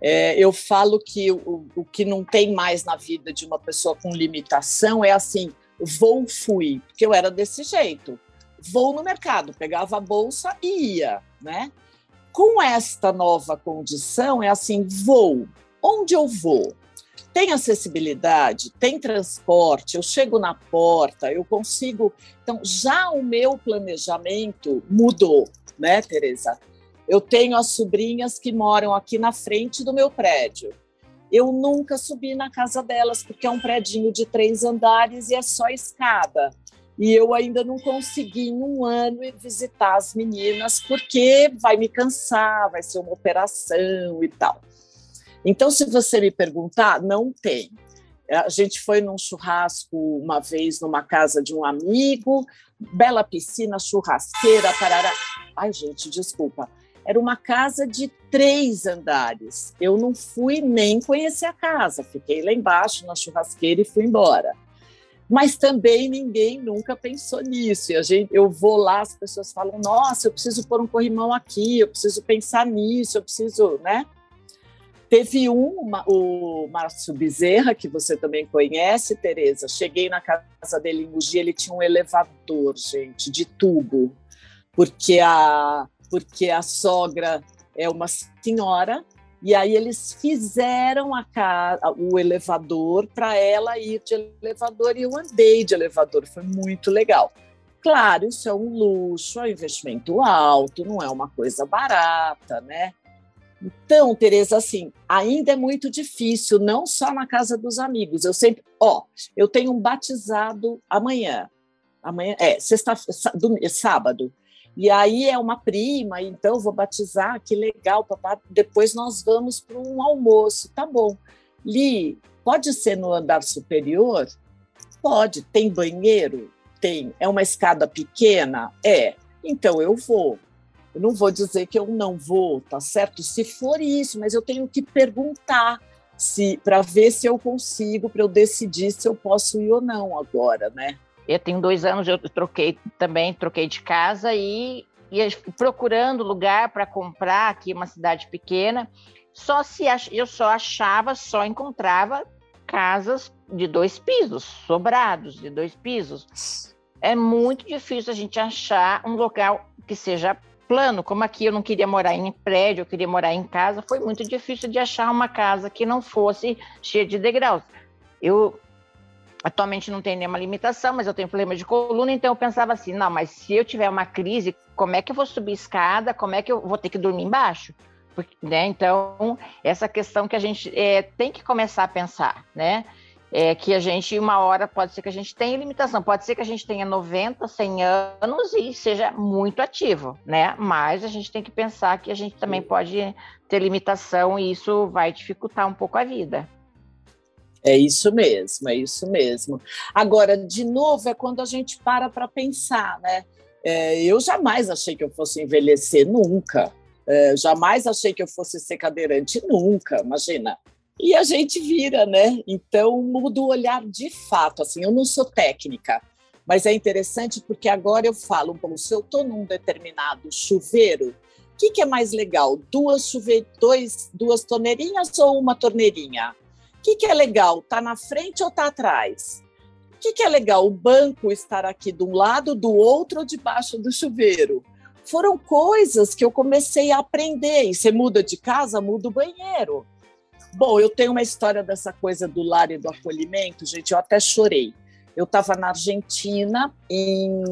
[SPEAKER 4] É, eu falo que o, o que não tem mais na vida de uma pessoa com limitação é assim: vou, fui, porque eu era desse jeito. Vou no mercado, pegava a bolsa e ia, né? Com esta nova condição, é assim: vou. Onde eu vou? Tem acessibilidade, tem transporte, eu chego na porta, eu consigo. Então, já o meu planejamento mudou, né, Tereza? Eu tenho as sobrinhas que moram aqui na frente do meu prédio. Eu nunca subi na casa delas, porque é um predinho de três andares e é só escada. E eu ainda não consegui em um ano visitar as meninas, porque vai me cansar, vai ser uma operação e tal. Então, se você me perguntar, não tem. A gente foi num churrasco uma vez numa casa de um amigo, bela piscina, churrasqueira, parará. Ai, gente, desculpa. Era uma casa de três andares. Eu não fui nem conhecer a casa, fiquei lá embaixo na churrasqueira e fui embora. Mas também ninguém nunca pensou nisso. E a gente, eu vou lá, as pessoas falam: Nossa, eu preciso pôr um corrimão aqui, eu preciso pensar nisso, eu preciso, né? Teve um, o Márcio Bezerra, que você também conhece, Tereza. Cheguei na casa dele em Mogi, ele tinha um elevador, gente, de tubo, porque a porque a sogra é uma senhora, e aí eles fizeram a casa, o elevador para ela ir de elevador, e eu andei de elevador, foi muito legal. Claro, isso é um luxo, é um investimento alto, não é uma coisa barata, né? Então, Tereza, assim, ainda é muito difícil, não só na casa dos amigos. Eu sempre, ó, eu tenho um batizado amanhã. Amanhã é sexta, sábado. E aí é uma prima, então vou batizar, que legal, papai. Depois nós vamos para um almoço, tá bom. Li, pode ser no andar superior? Pode. Tem banheiro? Tem. É uma escada pequena? É. Então eu vou. Eu não vou dizer que eu não vou, tá certo? Se for isso, mas eu tenho que perguntar se para ver se eu consigo, para eu decidir se eu posso ir ou não agora, né?
[SPEAKER 3] Eu tenho dois anos, eu troquei também, troquei de casa e ia procurando lugar para comprar aqui uma cidade pequena. Só se eu só achava, só encontrava casas de dois pisos, sobrados de dois pisos. É muito difícil a gente achar um local que seja plano, como aqui eu não queria morar em prédio, eu queria morar em casa, foi muito difícil de achar uma casa que não fosse cheia de degraus. Eu atualmente não tenho nenhuma limitação, mas eu tenho problema de coluna, então eu pensava assim, não, mas se eu tiver uma crise, como é que eu vou subir escada? Como é que eu vou ter que dormir embaixo? Porque, né? Então, essa questão que a gente é, tem que começar a pensar, né? é, que a gente, uma hora, pode ser que a gente tenha limitação, pode ser que a gente tenha 90, 100 anos e seja muito ativo, né? Mas a gente tem que pensar que a gente também pode ter limitação e isso vai dificultar um pouco a vida.
[SPEAKER 4] É isso mesmo, é isso mesmo. Agora, de novo, é quando a gente para para pensar, né? É, eu jamais achei que eu fosse envelhecer, nunca. É, jamais achei que eu fosse ser cadeirante, nunca. Imagina, e a gente vira, né? Então muda o olhar de fato. Assim, eu não sou técnica, mas é interessante porque agora eu falo, bom, se eu estou num determinado chuveiro, o que, que, é mais legal? Duas chuve... Dois, duas torneirinhas ou uma torneirinha? Que, que é legal? Tá na frente ou tá atrás? O que, que é legal? O banco estar aqui de um lado, do outro ou debaixo do chuveiro? Foram coisas que eu comecei a aprender. E você muda de casa, muda o banheiro. Bom, eu tenho uma história dessa coisa do lar e do acolhimento, gente, eu até chorei. Eu estava na Argentina, em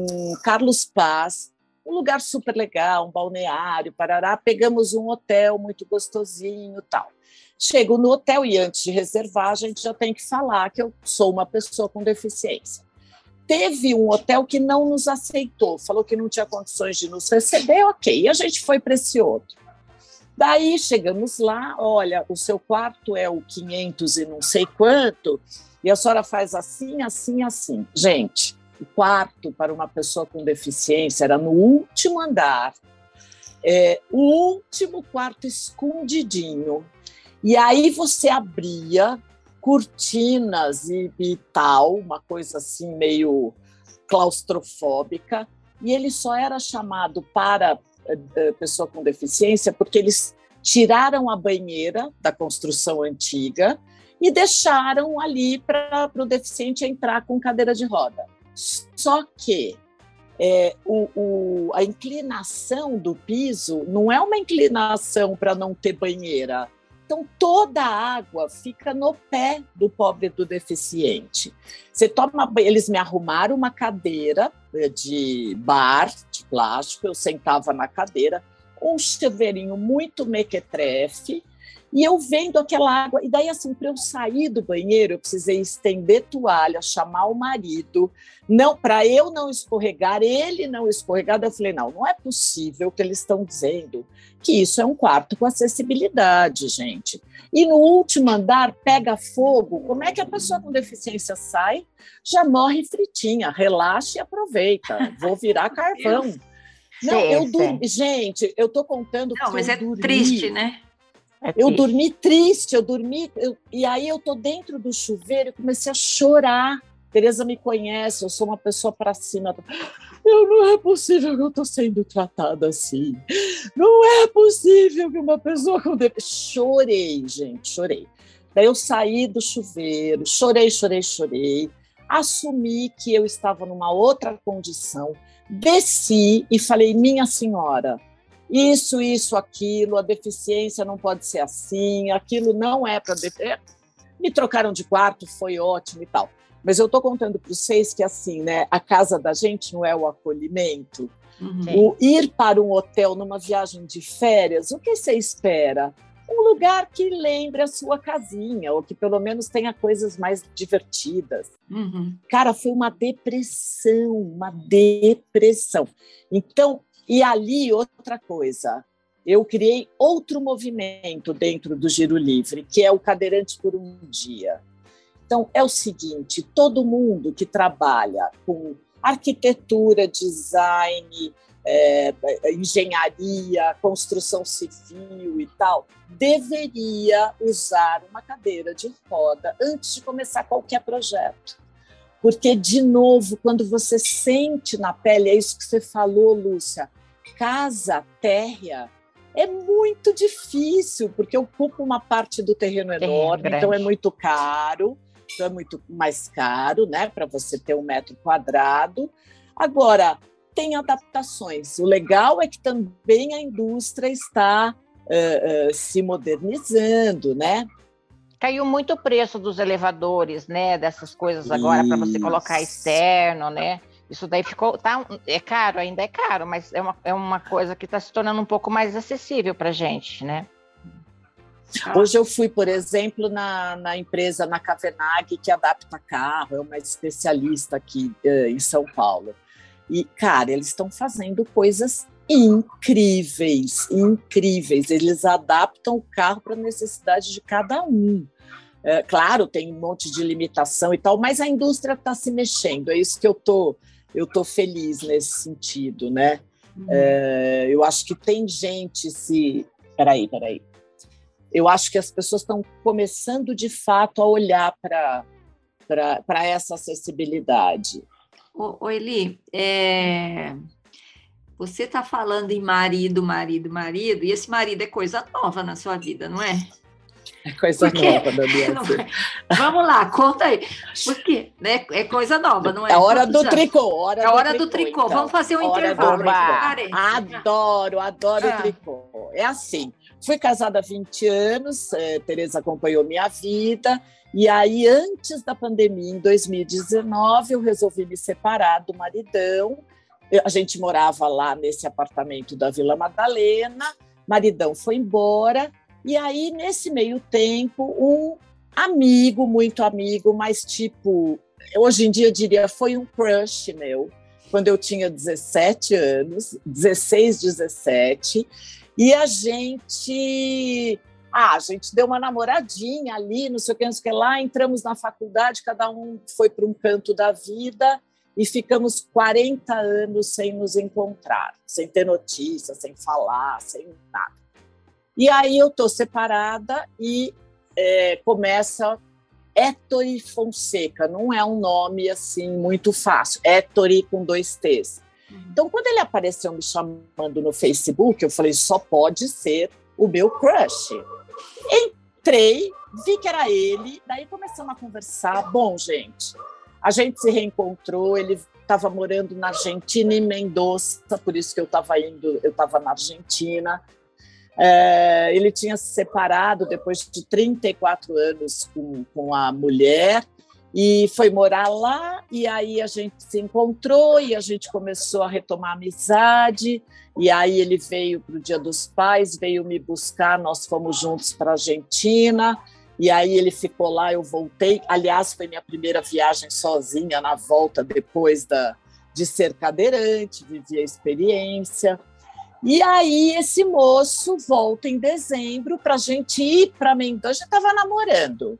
[SPEAKER 4] Carlos Paz, um lugar super legal, um balneário, parará. Pegamos um hotel muito gostosinho tal. Chego no hotel e antes de reservar, a gente já tem que falar que eu sou uma pessoa com deficiência. Teve um hotel que não nos aceitou, falou que não tinha condições de nos receber, ok. E a gente foi para esse outro. Daí chegamos lá, olha, o seu quarto é o 500 e não sei quanto, e a senhora faz assim, assim, assim. Gente, o quarto para uma pessoa com deficiência era no último andar, é, o último quarto escondidinho. E aí você abria cortinas e, e tal, uma coisa assim meio claustrofóbica, e ele só era chamado para eh, eh, pessoa com deficiência, porque eles tiraram a banheira da construção antiga e deixaram ali para o deficiente entrar com cadeira de roda. Só que é, o, o, a inclinação do piso não é uma inclinação para não ter banheira. Então, toda a água fica no pé do pobre do deficiente. Você toma, eles me arrumaram uma cadeira eh, de bar, de plástico, eu sentava na cadeira, um chuveirinho muito mequetrefe, e eu vendo aquela água, e daí assim, para eu sair do banheiro, eu precisei estender toalha, chamar o marido, não para eu não escorregar, ele não escorregar. Eu falei, não, não é possível que eles estão dizendo que isso é um quarto com acessibilidade, gente. E no último andar pega fogo, como é que a pessoa com deficiência sai? Já morre fritinha, relaxa e aproveita. Vou virar carvão. Não, eu dormi. Gente, eu tô contando
[SPEAKER 1] Não, mas é
[SPEAKER 4] dormi.
[SPEAKER 1] triste, né?
[SPEAKER 4] É eu dormi triste, eu dormi. Eu, e aí eu tô dentro do chuveiro e comecei a chorar. Tereza me conhece, eu sou uma pessoa para cima. Eu não é possível que eu tô sendo tratada assim. Não é possível que uma pessoa com chorei, gente, chorei. Daí eu saí do chuveiro, chorei, chorei, chorei. Assumi que eu estava numa outra condição Desci e falei, minha senhora, isso, isso, aquilo, a deficiência não pode ser assim, aquilo não é para. Me trocaram de quarto, foi ótimo e tal. Mas eu estou contando para vocês que assim, né? A casa da gente não é o acolhimento.
[SPEAKER 1] Uhum.
[SPEAKER 4] O ir para um hotel numa viagem de férias, o que você espera? Um lugar que lembre a sua casinha, ou que pelo menos tenha coisas mais divertidas.
[SPEAKER 1] Uhum.
[SPEAKER 4] Cara, foi uma depressão, uma depressão. Então, e ali outra coisa, eu criei outro movimento dentro do Giro Livre, que é o Cadeirante por um Dia. Então, é o seguinte: todo mundo que trabalha com arquitetura, design, é, engenharia, construção civil e tal, deveria usar uma cadeira de roda antes de começar qualquer projeto. Porque, de novo, quando você sente na pele, é isso que você falou, Lúcia, casa térrea é muito difícil, porque ocupa uma parte do terreno enorme, então é muito caro, então é muito mais caro, né, para você ter um metro quadrado. Agora, tem adaptações. O legal é que também a indústria está uh, uh, se modernizando, né?
[SPEAKER 3] Caiu muito o preço dos elevadores, né? Dessas coisas agora para você colocar externo, né? Isso daí ficou. Tá, é caro, ainda é caro, mas é uma, é uma coisa que está se tornando um pouco mais acessível para a gente, né?
[SPEAKER 4] Hoje eu fui, por exemplo, na, na empresa, na Cavenag, que adapta carro, é uma especialista aqui uh, em São Paulo. E, cara, eles estão fazendo coisas incríveis, incríveis. Eles adaptam o carro para a necessidade de cada um. É, claro, tem um monte de limitação e tal, mas a indústria está se mexendo. É isso que eu tô, eu tô feliz nesse sentido, né? Uhum. É, eu acho que tem gente se, peraí, peraí. Eu acho que as pessoas estão começando de fato a olhar para essa acessibilidade.
[SPEAKER 1] Ô, Eli, é... você está falando em marido, marido, marido, e esse marido é coisa nova na sua vida, não é?
[SPEAKER 4] É coisa nova da minha vida.
[SPEAKER 1] Vamos lá, conta aí. Por quê? Né? É coisa nova, não é?
[SPEAKER 4] É hora do tricô. Hora
[SPEAKER 1] é hora do tricô. Então. Vamos fazer um hora intervalo.
[SPEAKER 4] Adoro, adoro ah. tricô. É assim, fui casada há 20 anos, é, Tereza acompanhou minha vida, e aí, antes da pandemia, em 2019, eu resolvi me separar do maridão. A gente morava lá nesse apartamento da Vila Madalena, maridão foi embora, e aí, nesse meio tempo, um amigo, muito amigo, mas tipo, hoje em dia eu diria, foi um crush meu, quando eu tinha 17 anos, 16, 17, e a gente ah, a gente deu uma namoradinha ali, não sei o que, não sei o que lá, entramos na faculdade, cada um foi para um canto da vida e ficamos 40 anos sem nos encontrar, sem ter notícia, sem falar, sem nada. E aí eu tô separada e é, começa Ettore Fonseca, não é um nome assim muito fácil, Ettore com dois T's. Uhum. Então, quando ele apareceu me chamando no Facebook, eu falei, só pode ser o meu crush. Entrei, vi que era ele, daí começamos a conversar. Bom, gente, a gente se reencontrou, ele estava morando na Argentina, em Mendoza, por isso que eu estava indo, eu estava na Argentina. É, ele tinha se separado depois de 34 anos com, com a mulher e foi morar lá. E aí a gente se encontrou e a gente começou a retomar a amizade. E aí ele veio para o Dia dos Pais, veio me buscar, nós fomos juntos para a Argentina. E aí ele ficou lá, eu voltei. Aliás, foi minha primeira viagem sozinha na volta depois da, de ser cadeirante, vivi a experiência. E aí esse moço volta em dezembro para a gente ir para Mendoza. Já estava namorando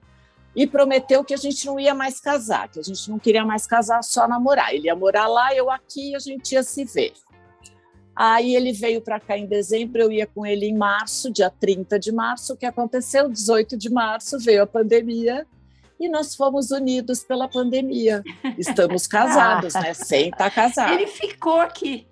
[SPEAKER 4] e prometeu que a gente não ia mais casar, que a gente não queria mais casar, só namorar. Ele ia morar lá, eu aqui, e a gente ia se ver. Aí ele veio para cá em dezembro, eu ia com ele em março, dia 30 de março. O que aconteceu? 18 de março veio a pandemia e nós fomos unidos pela pandemia. Estamos casados, né? Sem estar tá casado.
[SPEAKER 1] Ele ficou aqui.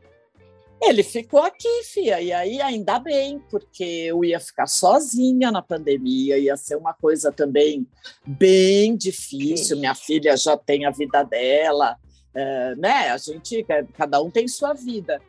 [SPEAKER 4] Ele ficou aqui, fia, e aí ainda bem, porque eu ia ficar sozinha na pandemia, ia ser uma coisa também bem difícil. Minha filha já tem a vida dela, é, né? A gente, cada um tem sua vida.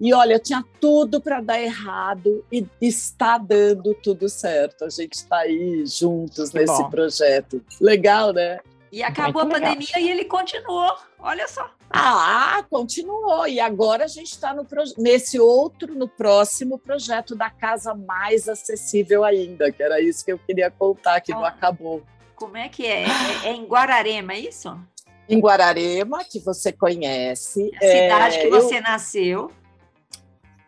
[SPEAKER 4] E olha, tinha tudo para dar errado e está dando tudo certo. A gente está aí juntos que nesse bom. projeto. Legal, né?
[SPEAKER 1] E acabou a pandemia e ele continuou. Olha só.
[SPEAKER 4] Ah, continuou. E agora a gente está nesse outro, no próximo projeto da casa mais acessível ainda, que era isso que eu queria contar, que ah, não acabou.
[SPEAKER 1] Como é que é? é? É, em Guararema, é isso?
[SPEAKER 4] Em Guararema, que você conhece.
[SPEAKER 1] A cidade é, que você eu... nasceu.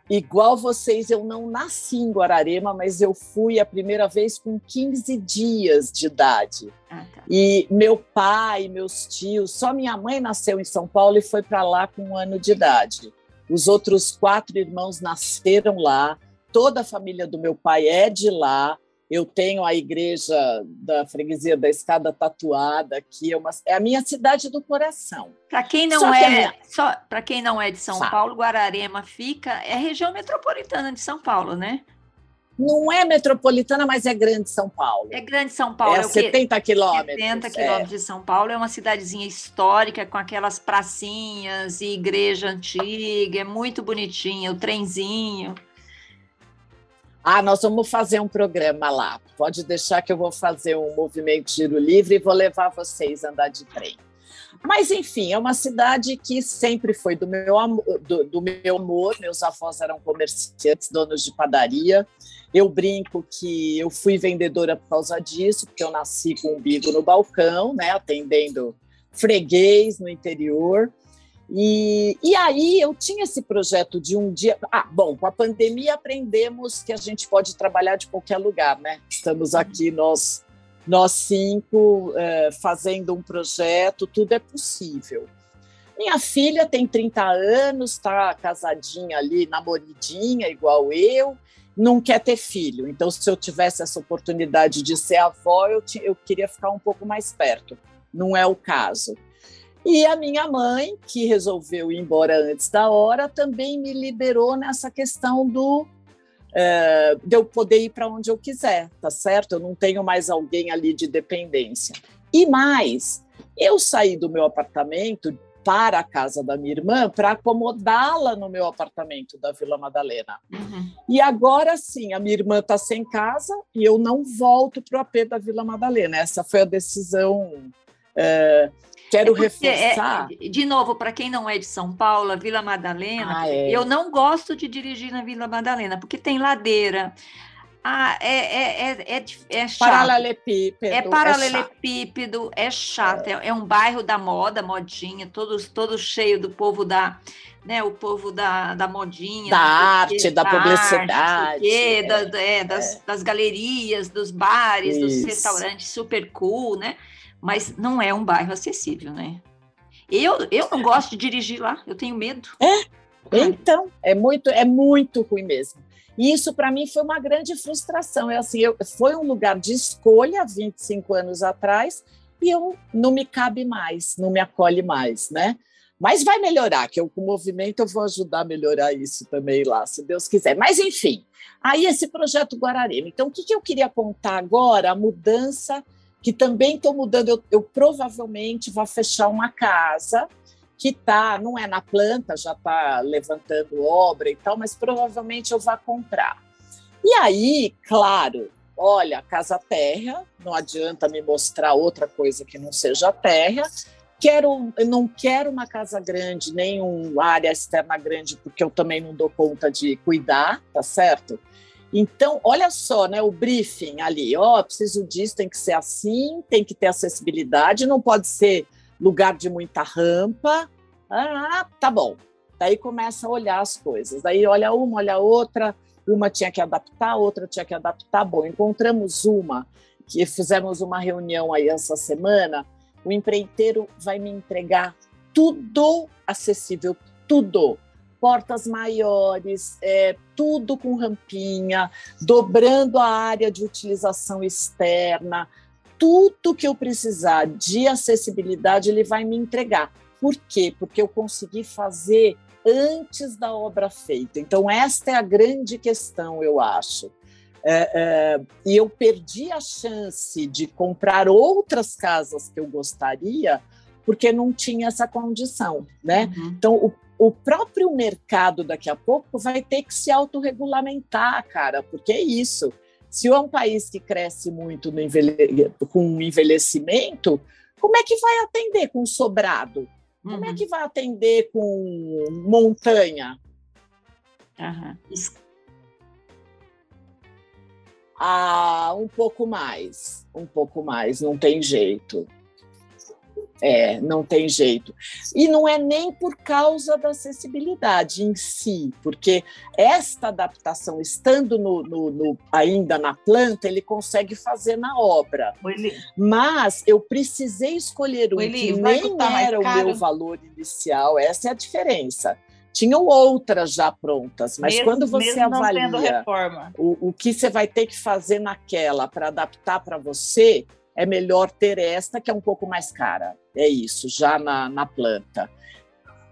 [SPEAKER 4] Igual vocês, eu não nasci em Guararema, mas eu fui a primeira vez com 15 dias de idade. Ah, tá. E meu pai, meus tios, só minha mãe nasceu em São Paulo e foi para lá com um ano de idade. Os outros quatro irmãos nasceram lá, toda a família do meu pai é de lá eu tenho a igreja da freguesia da Escada tatuada, que é, uma, é a minha cidade do coração.
[SPEAKER 1] Para quem não é, minha... só para quem não é de São Sabe. Paulo, Guararema fica é região metropolitana de São Paulo, né?
[SPEAKER 4] Não é metropolitana, mas é grande São Paulo.
[SPEAKER 1] É grande São Paulo.
[SPEAKER 4] É, é 70 quilômetros.
[SPEAKER 1] 70 quilômetros é. de São Paulo. É uma cidadezinha histórica, com aquelas pracinhas e igreja antiga. É muito bonitinha, o trenzinho.
[SPEAKER 4] Ah, nós vamos fazer um programa lá. Pode deixar que eu vou fazer um movimento giro livre e vou levar vocês a andar de trem. Mas, enfim, é uma cidade que sempre foi do meu, do, do meu amor. Meus avós eram comerciantes, donos de padaria. Eu brinco que eu fui vendedora por causa disso, porque eu nasci com o umbigo no balcão, né, atendendo freguês no interior. E, e aí eu tinha esse projeto de um dia. Ah, bom, com a pandemia aprendemos que a gente pode trabalhar de qualquer lugar, né? Estamos aqui nós, nós cinco é, fazendo um projeto, tudo é possível. Minha filha tem 30 anos, está casadinha ali, namoridinha, igual eu, não quer ter filho. Então, se eu tivesse essa oportunidade de ser avó, eu, eu queria ficar um pouco mais perto. Não é o caso. E a minha mãe, que resolveu ir embora antes da hora, também me liberou nessa questão do é, de eu poder ir para onde eu quiser, tá certo? Eu não tenho mais alguém ali de dependência. E mais, eu saí do meu apartamento para a casa da minha irmã para acomodá-la no meu apartamento da Vila Madalena. Uhum. E agora sim, a minha irmã está sem casa e eu não volto para o AP da Vila Madalena. Essa foi a decisão é, Quero é, é reforçar.
[SPEAKER 1] É, de novo, para quem não é de São Paulo, Vila Madalena, ah, é. eu não gosto de dirigir na Vila Madalena, porque tem ladeira. Ah, é, é, é, é, é chato.
[SPEAKER 4] Paralelepípedo.
[SPEAKER 1] É paralelepípedo, é chato. É, é um bairro da moda, modinha, todos todo cheio do povo da, né, o povo da, da modinha.
[SPEAKER 4] Da arte, da, da publicidade.
[SPEAKER 1] É, é, das, das galerias, dos bares, dos restaurantes super cool, né? Mas não é um bairro acessível, né? Eu, eu não gosto de dirigir lá, eu tenho medo.
[SPEAKER 4] É, então, é muito, é muito ruim mesmo. E isso para mim foi uma grande frustração. É assim, eu, foi um lugar de escolha 25 anos atrás e eu não me cabe mais, não me acolhe mais, né? Mas vai melhorar, que eu com o movimento eu vou ajudar a melhorar isso também lá, se Deus quiser. Mas enfim, aí esse projeto Guararema. Então, o que, que eu queria contar agora? A mudança que também estou mudando. Eu, eu, provavelmente vou fechar uma casa que tá, não é na planta, já está levantando obra e tal, mas provavelmente eu vou comprar. E aí, claro, olha, casa terra, não adianta me mostrar outra coisa que não seja terra. Quero, não quero uma casa grande, nem uma área externa grande, porque eu também não dou conta de cuidar, tá certo? Então, olha só, né, o briefing ali, ó, oh, preciso disso, tem que ser assim, tem que ter acessibilidade, não pode ser lugar de muita rampa. Ah, tá bom. Daí começa a olhar as coisas. Daí olha uma, olha outra, uma tinha que adaptar, outra tinha que adaptar. Bom, encontramos uma que fizemos uma reunião aí essa semana. O empreiteiro vai me entregar tudo acessível, tudo portas maiores, é, tudo com rampinha, dobrando a área de utilização externa, tudo que eu precisar de acessibilidade ele vai me entregar. Por quê? Porque eu consegui fazer antes da obra feita. Então, esta é a grande questão, eu acho. É, é, e eu perdi a chance de comprar outras casas que eu gostaria porque não tinha essa condição, né? Uhum. Então, o o próprio mercado daqui a pouco vai ter que se autorregulamentar, cara, porque é isso. Se é um país que cresce muito envelhe... com envelhecimento, Como é que vai atender com sobrado? Como é
[SPEAKER 1] Uhum.
[SPEAKER 4] que vai atender com montanha?
[SPEAKER 1] Aham.
[SPEAKER 4] Ah, um pouco mais, um pouco mais, não tem jeito. É, não tem jeito. E não é nem por causa da acessibilidade em si, porque esta adaptação, estando no, no- no- ainda na planta, ele consegue fazer na obra. Mas eu precisei escolher um
[SPEAKER 5] Eli,
[SPEAKER 4] que nem era o meu valor inicial, essa é a diferença. Tinham outras já prontas, mas
[SPEAKER 5] mesmo-
[SPEAKER 4] quando você avalia o, o que você vai ter que fazer naquela para adaptar para você, é melhor ter esta, que é um pouco mais cara. É isso, já na, na planta.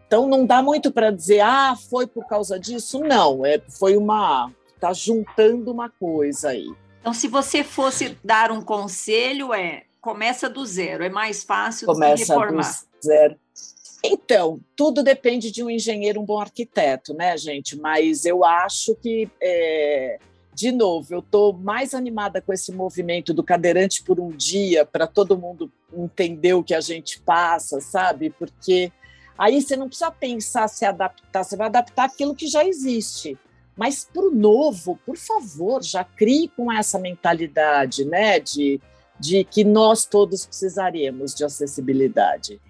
[SPEAKER 4] Então, não dá muito para dizer, ah, foi por causa disso. Não, é, foi uma. Está juntando uma coisa aí.
[SPEAKER 1] Então, se você fosse dar um conselho, é começa do zero, é mais fácil do que
[SPEAKER 4] Começa do
[SPEAKER 1] reformar.
[SPEAKER 4] zero. Então, tudo depende de um engenheiro, um bom arquiteto, né, gente? Mas eu acho que, é, de novo, eu estou mais animada com esse movimento do cadeirante por um dia, para todo mundo entender o que a gente passa, sabe? Porque aí você não precisa pensar se adaptar, você vai adaptar aquilo que já existe. Mas para o novo, por favor, já crie com essa mentalidade, né? De, de que nós todos precisaremos de acessibilidade.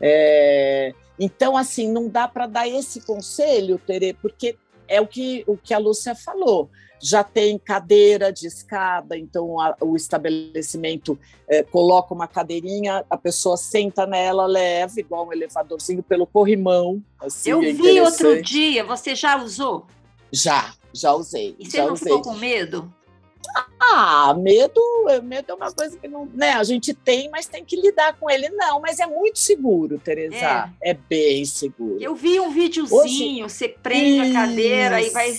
[SPEAKER 4] É, então, assim, não dá para dar esse conselho, Tere, porque é o que, o que a Lúcia falou. Já tem cadeira de escada, então a- o estabelecimento é, coloca uma cadeirinha, a pessoa senta nela, leva, igual um elevadorzinho pelo corrimão. Assim,
[SPEAKER 1] Eu
[SPEAKER 4] é
[SPEAKER 1] vi outro dia, você já usou?
[SPEAKER 4] Já, já usei.
[SPEAKER 1] E você não
[SPEAKER 4] usei.
[SPEAKER 1] ficou com medo?
[SPEAKER 4] Ah, medo, medo é uma coisa que não, né, a gente tem, mas tem que lidar com ele. Não, mas é muito seguro, Teresa. É, bem seguro.
[SPEAKER 1] Eu vi um videozinho, você prende a cadeira e vai,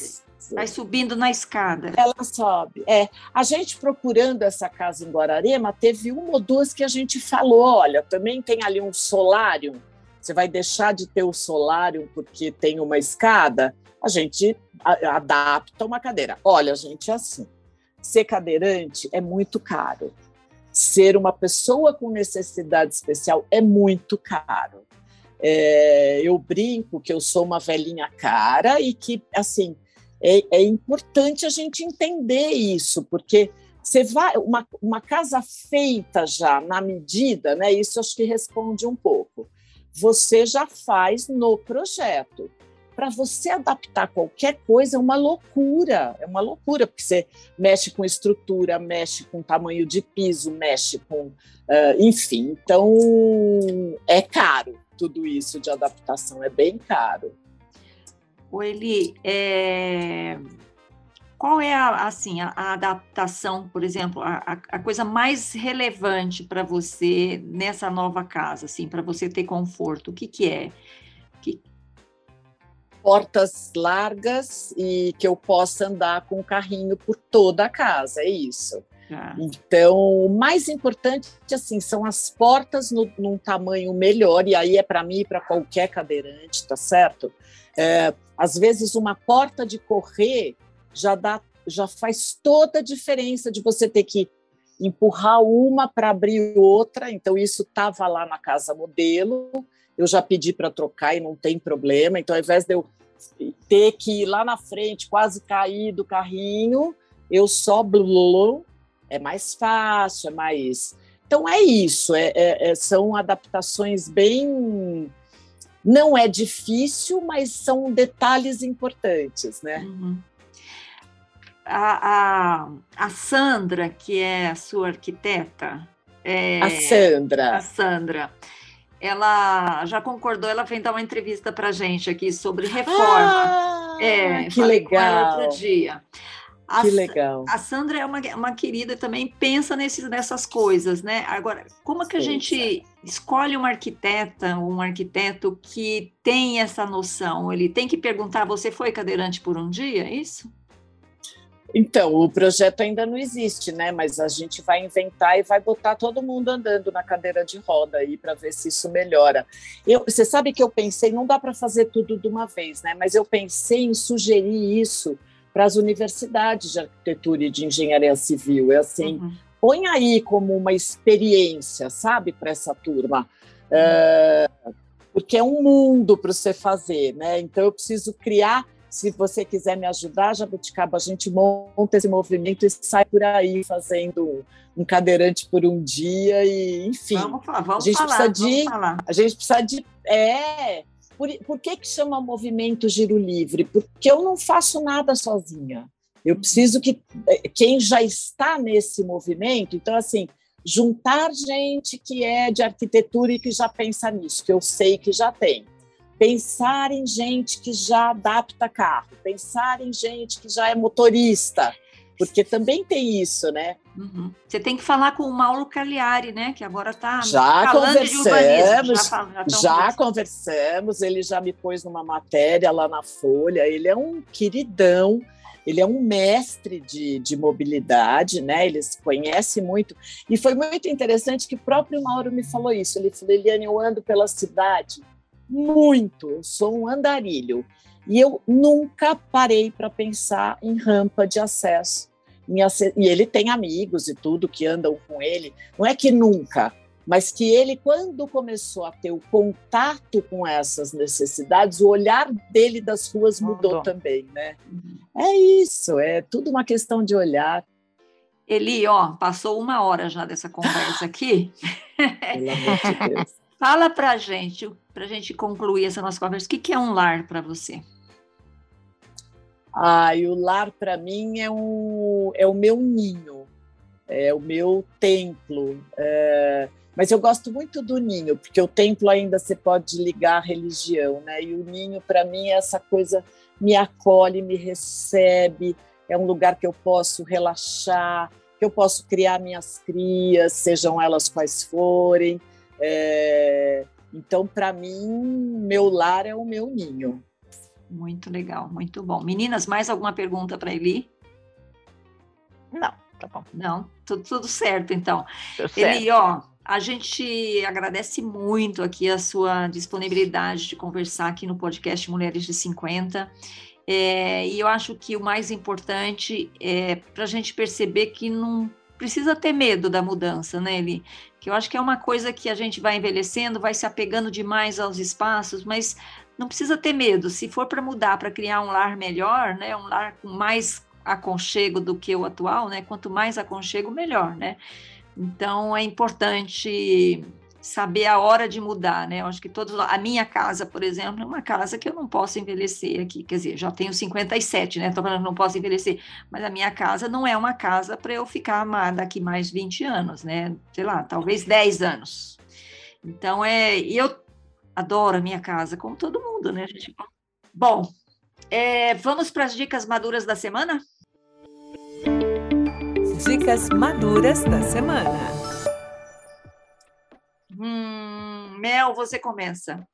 [SPEAKER 4] Isso.
[SPEAKER 1] vai subindo na escada.
[SPEAKER 4] Ela sobe. É, a gente procurando essa casa em Guararema, teve uma ou duas que a gente falou: olha, também tem ali um solário. Você vai deixar de ter o solário porque tem uma escada? A gente adapta uma cadeira. Olha, gente, é assim: ser cadeirante é muito caro. Ser uma pessoa com necessidade especial é muito caro. É, eu brinco que eu sou uma velhinha cara e que, assim, é, é importante a gente entender isso, porque você vai uma, uma casa feita já na medida, né? Isso acho que responde um pouco. Você já faz no projeto. Para você adaptar qualquer coisa é uma loucura, é uma loucura, porque você mexe com estrutura, mexe com tamanho de piso, mexe com. ah, enfim, então é caro tudo isso de adaptação, é bem caro.
[SPEAKER 1] O Eli, é, qual é a, assim, a, a adaptação, por exemplo, a, a- coisa mais relevante para você nessa nova casa, assim, para você ter conforto? O que, que é?
[SPEAKER 4] portas largas e que eu possa andar com o carrinho por toda a casa, é isso.
[SPEAKER 1] Ah,
[SPEAKER 4] Então, o mais importante assim são as portas no, num tamanho melhor, e aí é para mim e para qualquer cadeirante, tá certo? É, às vezes, uma porta de correr já dá, já faz toda a diferença de você ter que empurrar uma para abrir outra. Então, isso estava lá na casa modelo, eu já pedi para trocar e não tem problema. Então, ao invés de eu ter que ir lá na frente, quase cair do carrinho, eu só blum, é mais fácil, é mais. Então é isso, é, é- é- são adaptações bem. Não é difícil, mas são detalhes importantes, né?
[SPEAKER 1] uhum. a, a, a Sandra, que é a sua arquiteta, é,
[SPEAKER 4] A Sandra.
[SPEAKER 1] a Sandra, ela já concordou, ela vem dar uma entrevista para gente aqui sobre reforma.
[SPEAKER 4] Ah,
[SPEAKER 1] é,
[SPEAKER 4] que legal.
[SPEAKER 1] outro dia. A
[SPEAKER 4] Que legal.
[SPEAKER 1] A Sandra é uma, uma querida também, pensa nesses, nessas coisas, né? Agora, como é que a
[SPEAKER 4] Pensa.
[SPEAKER 1] gente escolhe uma arquiteta, um arquiteto que tem essa noção? Ele tem que perguntar: você foi cadeirante por um dia? É isso?
[SPEAKER 4] Então, o projeto ainda não existe, né? Mas a gente vai inventar e vai botar todo mundo andando na cadeira de roda aí para ver se isso melhora. Eu, você sabe que eu pensei, não dá para fazer tudo de uma vez, né? Mas eu pensei em sugerir isso para as universidades de arquitetura e de engenharia civil. É assim,
[SPEAKER 1] Uhum.
[SPEAKER 4] põe aí como uma experiência, sabe, para essa turma. É, porque é um mundo para você fazer, né? Então eu preciso criar. Se você quiser me ajudar, Jabuticaba, a gente monta esse movimento e sai por aí fazendo um cadeirante por um dia e, enfim.
[SPEAKER 1] Vamos, vamos a gente falar, precisa de, falar.
[SPEAKER 4] A gente precisa de. É. Por, por que, que chama movimento Giro Livre? Porque eu não faço nada sozinha. Eu preciso que é, quem já está nesse movimento, então assim, juntar gente que é de arquitetura e que já pensa nisso, que eu sei que já tem. Pensar em gente que já adapta carro, pensar em gente que já é motorista, porque também tem isso, né?
[SPEAKER 1] Uhum. Você tem que falar com o Mauro Cagliari, né? Que agora está
[SPEAKER 4] já conversamos, já, já, já conversamos. Ele já me pôs numa matéria lá na Folha. Ele é um queridão ele é um mestre de, de mobilidade, né? Ele se conhece muito. E foi muito interessante que o próprio Mauro me falou isso. Ele falou, Eliane, eu ando pela cidade muito, eu sou um andarilho. E eu nunca parei para pensar em rampa de acesso. E ele tem amigos e tudo que andam com ele. Não é que nunca, mas que ele, quando começou a ter o contato com essas necessidades, o olhar dele das ruas mudou, mudou. também, né? Uhum. É isso, é tudo uma questão de olhar.
[SPEAKER 1] Eli, ó, passou uma hora já dessa conversa aqui. Pelo amor de Deus. Fala pra gente, pra gente concluir essa nossa conversa, o que, que é um lar para você?
[SPEAKER 4] Ah, e o lar para mim é, um, é o meu ninho, é o meu templo. É, mas eu gosto muito do ninho, porque o templo ainda você pode ligar à religião, né? E o ninho, para mim, é essa coisa me acolhe, me recebe, é um lugar que eu posso relaxar, que eu posso criar minhas crias, sejam elas quais forem. É... Então, para mim, meu lar é o meu ninho.
[SPEAKER 1] Muito legal, muito bom. Meninas, mais alguma pergunta para Eli?
[SPEAKER 3] Não, tá bom.
[SPEAKER 1] Não, tudo, tudo certo, então. Tudo Eli, certo. ó, a gente agradece muito aqui a sua disponibilidade de conversar aqui no podcast Mulheres de 50. É, e eu acho que o mais importante é para a gente perceber que não precisa ter medo da mudança, né, Eli? Que eu acho que é uma coisa que a gente vai envelhecendo, vai se apegando demais aos espaços, mas não precisa ter medo. Se for para mudar, para criar um lar melhor, né, um lar com mais aconchego do que o atual, né? Quanto mais aconchego, melhor, né? Então é importante saber a hora de mudar, né? Eu acho que todos a minha casa, por exemplo, é uma casa que eu não posso envelhecer aqui, quer dizer, já tenho 57, né? Tô falando que não posso envelhecer, mas a minha casa não é uma casa para eu ficar daqui mais 20 anos, né? Sei lá, talvez 10 anos. Então é, e eu adoro a minha casa, como todo mundo, né, gente? Bom, é, vamos para as dicas maduras da semana?
[SPEAKER 2] Dicas maduras da semana.
[SPEAKER 1] Hum, Mel, você começa.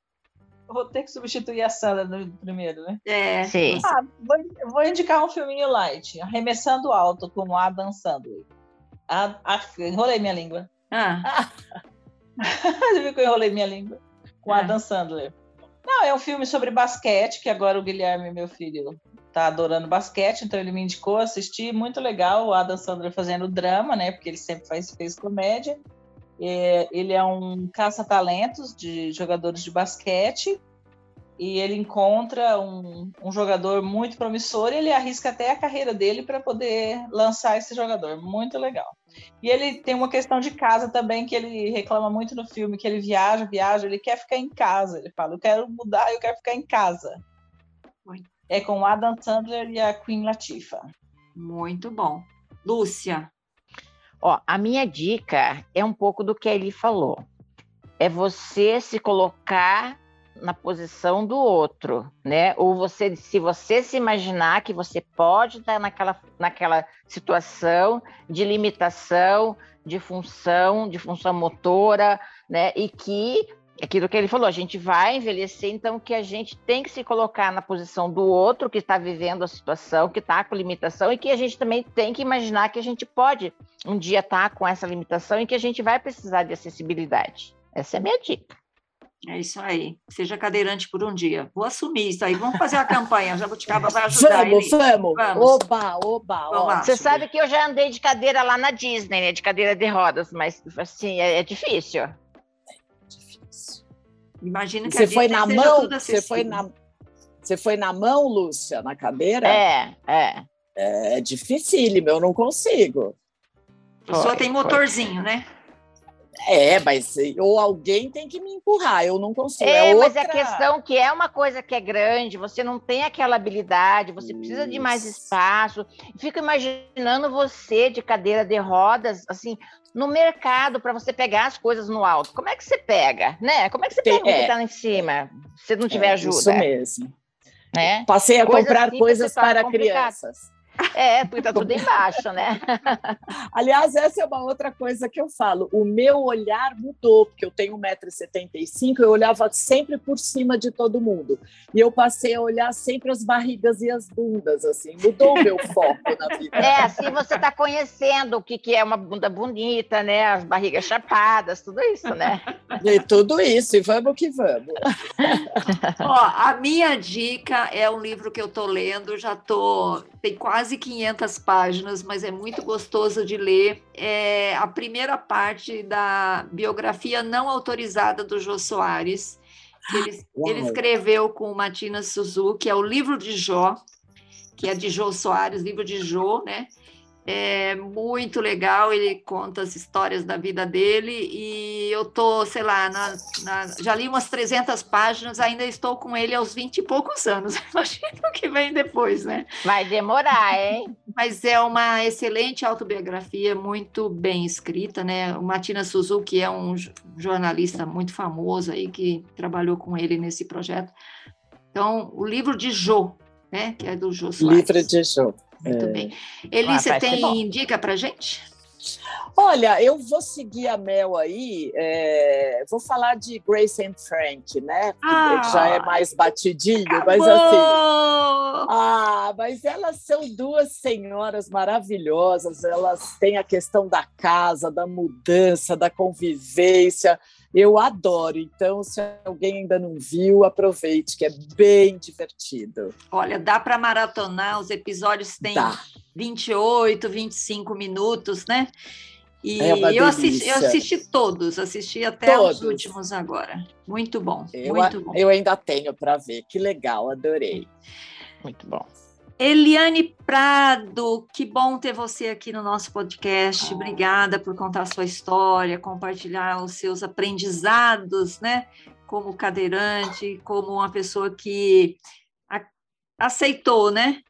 [SPEAKER 5] Vou ter que substituir a Sandra no primeiro, né?
[SPEAKER 1] É.
[SPEAKER 3] Sim.
[SPEAKER 5] Ah, vou, vou, indicar um filminho light, Arremessando Alto, com Adam Sandler. A, a, enrolei minha língua.
[SPEAKER 1] Ah.
[SPEAKER 5] Você viu que eu enrolei minha língua? Com ah. Adam Sandler. Não, é um filme sobre basquete, que agora o Guilherme, meu filho, tá adorando basquete, então ele me indicou assistir, muito legal, o Adam Sandler fazendo drama, né, porque ele sempre faz, fez comédia. É, ele é um caça-talentos de jogadores de basquete e ele encontra um, um, jogador muito promissor e ele arrisca até a carreira dele para poder lançar esse jogador. Muito legal. E ele tem uma questão de casa também que ele reclama muito no filme, que ele viaja, viaja, ele quer ficar em casa. Ele fala, eu quero mudar, eu quero ficar em casa. Muito é com Adam Sandler e a Queen Latifah.
[SPEAKER 1] Muito bom. Lúcia.
[SPEAKER 3] Ó, a minha dica é um pouco do que ele falou. É você se colocar na posição do outro, né? Ou você, se você se imaginar que você pode estar naquela, naquela situação de limitação, de função, de função motora, né? E que aquilo que ele falou, a gente vai envelhecer, então que a gente tem que se colocar na posição do outro que está vivendo a situação, que está com limitação, e que a gente também tem que imaginar que a gente pode um dia estar tá com essa limitação e que a gente vai precisar de acessibilidade. Essa é a minha dica.
[SPEAKER 1] É isso aí. Seja cadeirante por um dia. Vou assumir isso aí. Vamos fazer a campanha. A Jabuticaba vai ajudar.
[SPEAKER 4] Vamos, vamos,
[SPEAKER 1] vamos.
[SPEAKER 4] Oba, oba.
[SPEAKER 1] Vamos lá.
[SPEAKER 3] Você sabe que eu já andei de cadeira lá na Disney, né? De cadeira de rodas, mas assim, é, é difícil.
[SPEAKER 4] Difícil.
[SPEAKER 1] Imagina que
[SPEAKER 4] Você
[SPEAKER 1] a
[SPEAKER 4] foi na mão?
[SPEAKER 1] tudo
[SPEAKER 4] Você foi na, você foi na mão, Lúcia, na cadeira?
[SPEAKER 3] É, é.
[SPEAKER 4] É dificílimo, eu não consigo.
[SPEAKER 1] A pessoa
[SPEAKER 3] Foi,
[SPEAKER 1] tem
[SPEAKER 3] foi.
[SPEAKER 1] motorzinho, né?
[SPEAKER 4] É, mas ou alguém tem que me empurrar, eu não consigo.
[SPEAKER 3] É,
[SPEAKER 4] É,
[SPEAKER 3] mas
[SPEAKER 4] outra...
[SPEAKER 3] a questão que é uma coisa que é grande, você não tem aquela habilidade, você precisa de mais
[SPEAKER 4] Isso.
[SPEAKER 3] espaço. Fico imaginando você de cadeira de rodas, assim, no mercado para você pegar as coisas no alto. Como é que você pega, né? Como é que você pega o que
[SPEAKER 4] é.
[SPEAKER 3] tá lá em cima? Se não tiver
[SPEAKER 4] É,
[SPEAKER 3] ajuda,
[SPEAKER 4] Isso mesmo.
[SPEAKER 3] né?
[SPEAKER 4] Passei a comprar
[SPEAKER 3] simples
[SPEAKER 4] coisas
[SPEAKER 3] se torna
[SPEAKER 4] para
[SPEAKER 3] complicado.
[SPEAKER 4] crianças.
[SPEAKER 3] É, porque tá tudo embaixo, né?
[SPEAKER 4] Aliás, essa é uma outra coisa que eu falo. O meu olhar mudou, porque eu tenho 1,75m, eu olhava sempre por cima de todo mundo. E eu passei a olhar sempre as barrigas e as bundas, assim. Mudou o meu foco na vida.
[SPEAKER 3] É, assim você tá conhecendo o que, que é uma bunda bonita, né? As barrigas chapadas, tudo isso, né?
[SPEAKER 4] E tudo isso, e vamos que vamos.
[SPEAKER 1] Ó, a minha dica é um livro que eu tô lendo, já tô tem quase 500 páginas, mas é muito gostoso de ler. É a primeira parte da biografia não autorizada do Jô Soares, que ele, ele escreveu com Matina Suzuki, é o livro de Jó, que é de Jô Soares, livro de Jô, né? É muito legal, ele conta as histórias da vida dele e eu tô, sei lá, na, na- já li umas 300 páginas, ainda estou com ele aos 20 e poucos anos. Imagina o que vem depois, né?
[SPEAKER 3] Vai demorar, hein?
[SPEAKER 1] Mas é uma excelente autobiografia, muito bem escrita, né? O Matina Suzuki é um jo- jornalista muito famoso aí que trabalhou com ele nesse projeto. Então, o livro de Jô, né? Que é do Jô Soares.
[SPEAKER 4] Livro de jogo.
[SPEAKER 1] Muito
[SPEAKER 4] É.
[SPEAKER 1] bem. Eli,
[SPEAKER 3] Ah,
[SPEAKER 1] você tem dica pra gente?
[SPEAKER 4] Olha, eu vou seguir a Mel aí, é, vou falar de Grace and Frank, né? Que
[SPEAKER 1] Ah,
[SPEAKER 4] já é mais batidinho, mas assim.
[SPEAKER 1] Acabou!
[SPEAKER 4] Ah, mas elas são duas senhoras maravilhosas. Elas têm a questão da casa, da mudança, da convivência. Eu adoro. Então, se alguém ainda não viu, aproveite, que é bem divertido.
[SPEAKER 1] Olha, dá para maratonar, os episódios têm
[SPEAKER 4] Dá.
[SPEAKER 1] 28, 25 minutos, né? E
[SPEAKER 4] É
[SPEAKER 1] eu, assisti, eu assisti todos, assisti até
[SPEAKER 4] Todos.
[SPEAKER 1] os últimos agora. Muito bom,
[SPEAKER 4] Eu,
[SPEAKER 1] muito bom.
[SPEAKER 4] eu ainda tenho para ver. Que legal, adorei.
[SPEAKER 3] Muito bom.
[SPEAKER 1] Eliane Prado, que bom ter você aqui no nosso podcast.
[SPEAKER 4] Ah.
[SPEAKER 1] Obrigada por contar a sua história, compartilhar os seus aprendizados, né? Como cadeirante, como uma pessoa que aceitou, né?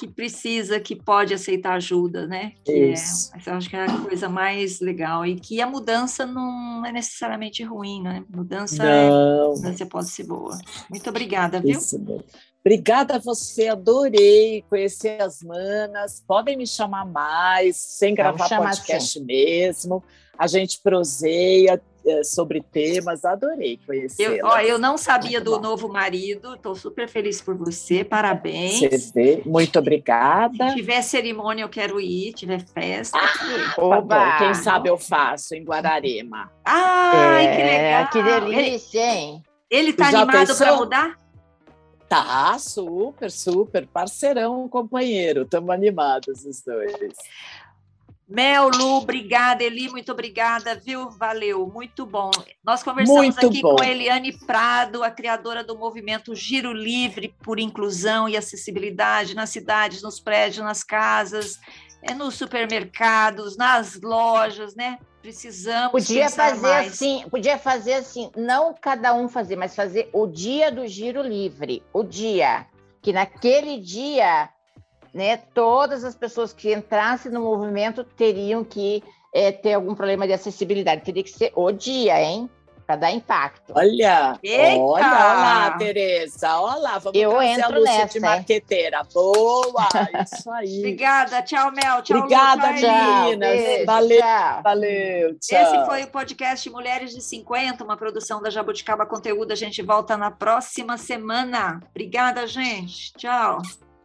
[SPEAKER 1] Que precisa, que pode aceitar ajuda, né? Que é,
[SPEAKER 4] Isso.
[SPEAKER 1] eu acho que é a coisa mais legal. E que a mudança não é necessariamente ruim, né? Mudança, é,
[SPEAKER 4] Não.
[SPEAKER 1] mudança pode ser boa. Muito obrigada, viu?
[SPEAKER 4] Isso mesmo. Obrigada a você, adorei conhecer as manas. Podem me chamar mais, sem gravar podcast mesmo. A gente proseia sobre temas, adorei conhecer.
[SPEAKER 1] Eu, ó, eu não sabia
[SPEAKER 4] Muito
[SPEAKER 1] do
[SPEAKER 4] bom.
[SPEAKER 1] novo marido, estou super feliz por você, parabéns.
[SPEAKER 4] Você vê, muito obrigada.
[SPEAKER 1] Se tiver cerimônia, eu quero ir, tiver festa.
[SPEAKER 4] Bom,
[SPEAKER 3] Oba!
[SPEAKER 4] quem sabe eu faço em Guararema.
[SPEAKER 1] Ai, que
[SPEAKER 3] É,
[SPEAKER 1] legal!
[SPEAKER 3] Que delícia, hein?
[SPEAKER 1] ele tá
[SPEAKER 4] Já
[SPEAKER 1] animado para mudar?
[SPEAKER 4] Tá, super, super. Parceirão, companheiro. Estamos animados os dois.
[SPEAKER 1] Mel, Lu, obrigada. Eli, muito obrigada, viu? Valeu, muito bom. Nós conversamos
[SPEAKER 4] Muito
[SPEAKER 1] aqui
[SPEAKER 4] bom.
[SPEAKER 1] com Eliane Prado, a criadora do movimento Giro Livre por Inclusão e Acessibilidade nas cidades, nos prédios, nas casas, é, nos supermercados, nas lojas, né? Precisamos
[SPEAKER 3] Podia fazer
[SPEAKER 1] mais.
[SPEAKER 3] assim, podia fazer assim, não cada um fazer, mas fazer o dia do giro livre, o dia que naquele dia, né, todas as pessoas que entrassem no movimento teriam que eh, ter algum problema de acessibilidade. Teria que ser o dia, hein, para dar impacto.
[SPEAKER 4] Olha,
[SPEAKER 1] Eita!
[SPEAKER 4] olha lá, Tereza, olha lá, vamos
[SPEAKER 3] Eu
[SPEAKER 4] trazer a
[SPEAKER 3] entro
[SPEAKER 4] Lúcia
[SPEAKER 3] nessa,
[SPEAKER 4] de marqueteira. Boa, isso aí.
[SPEAKER 1] Obrigada, tchau, Mel. Tchau,
[SPEAKER 4] Obrigada, meninas. Valeu.
[SPEAKER 3] tchau.
[SPEAKER 4] Valeu, tchau.
[SPEAKER 1] Esse foi o podcast Mulheres de 50, uma produção da Jabuticaba Conteúdo. A gente volta na próxima semana. Obrigada, gente. Tchau.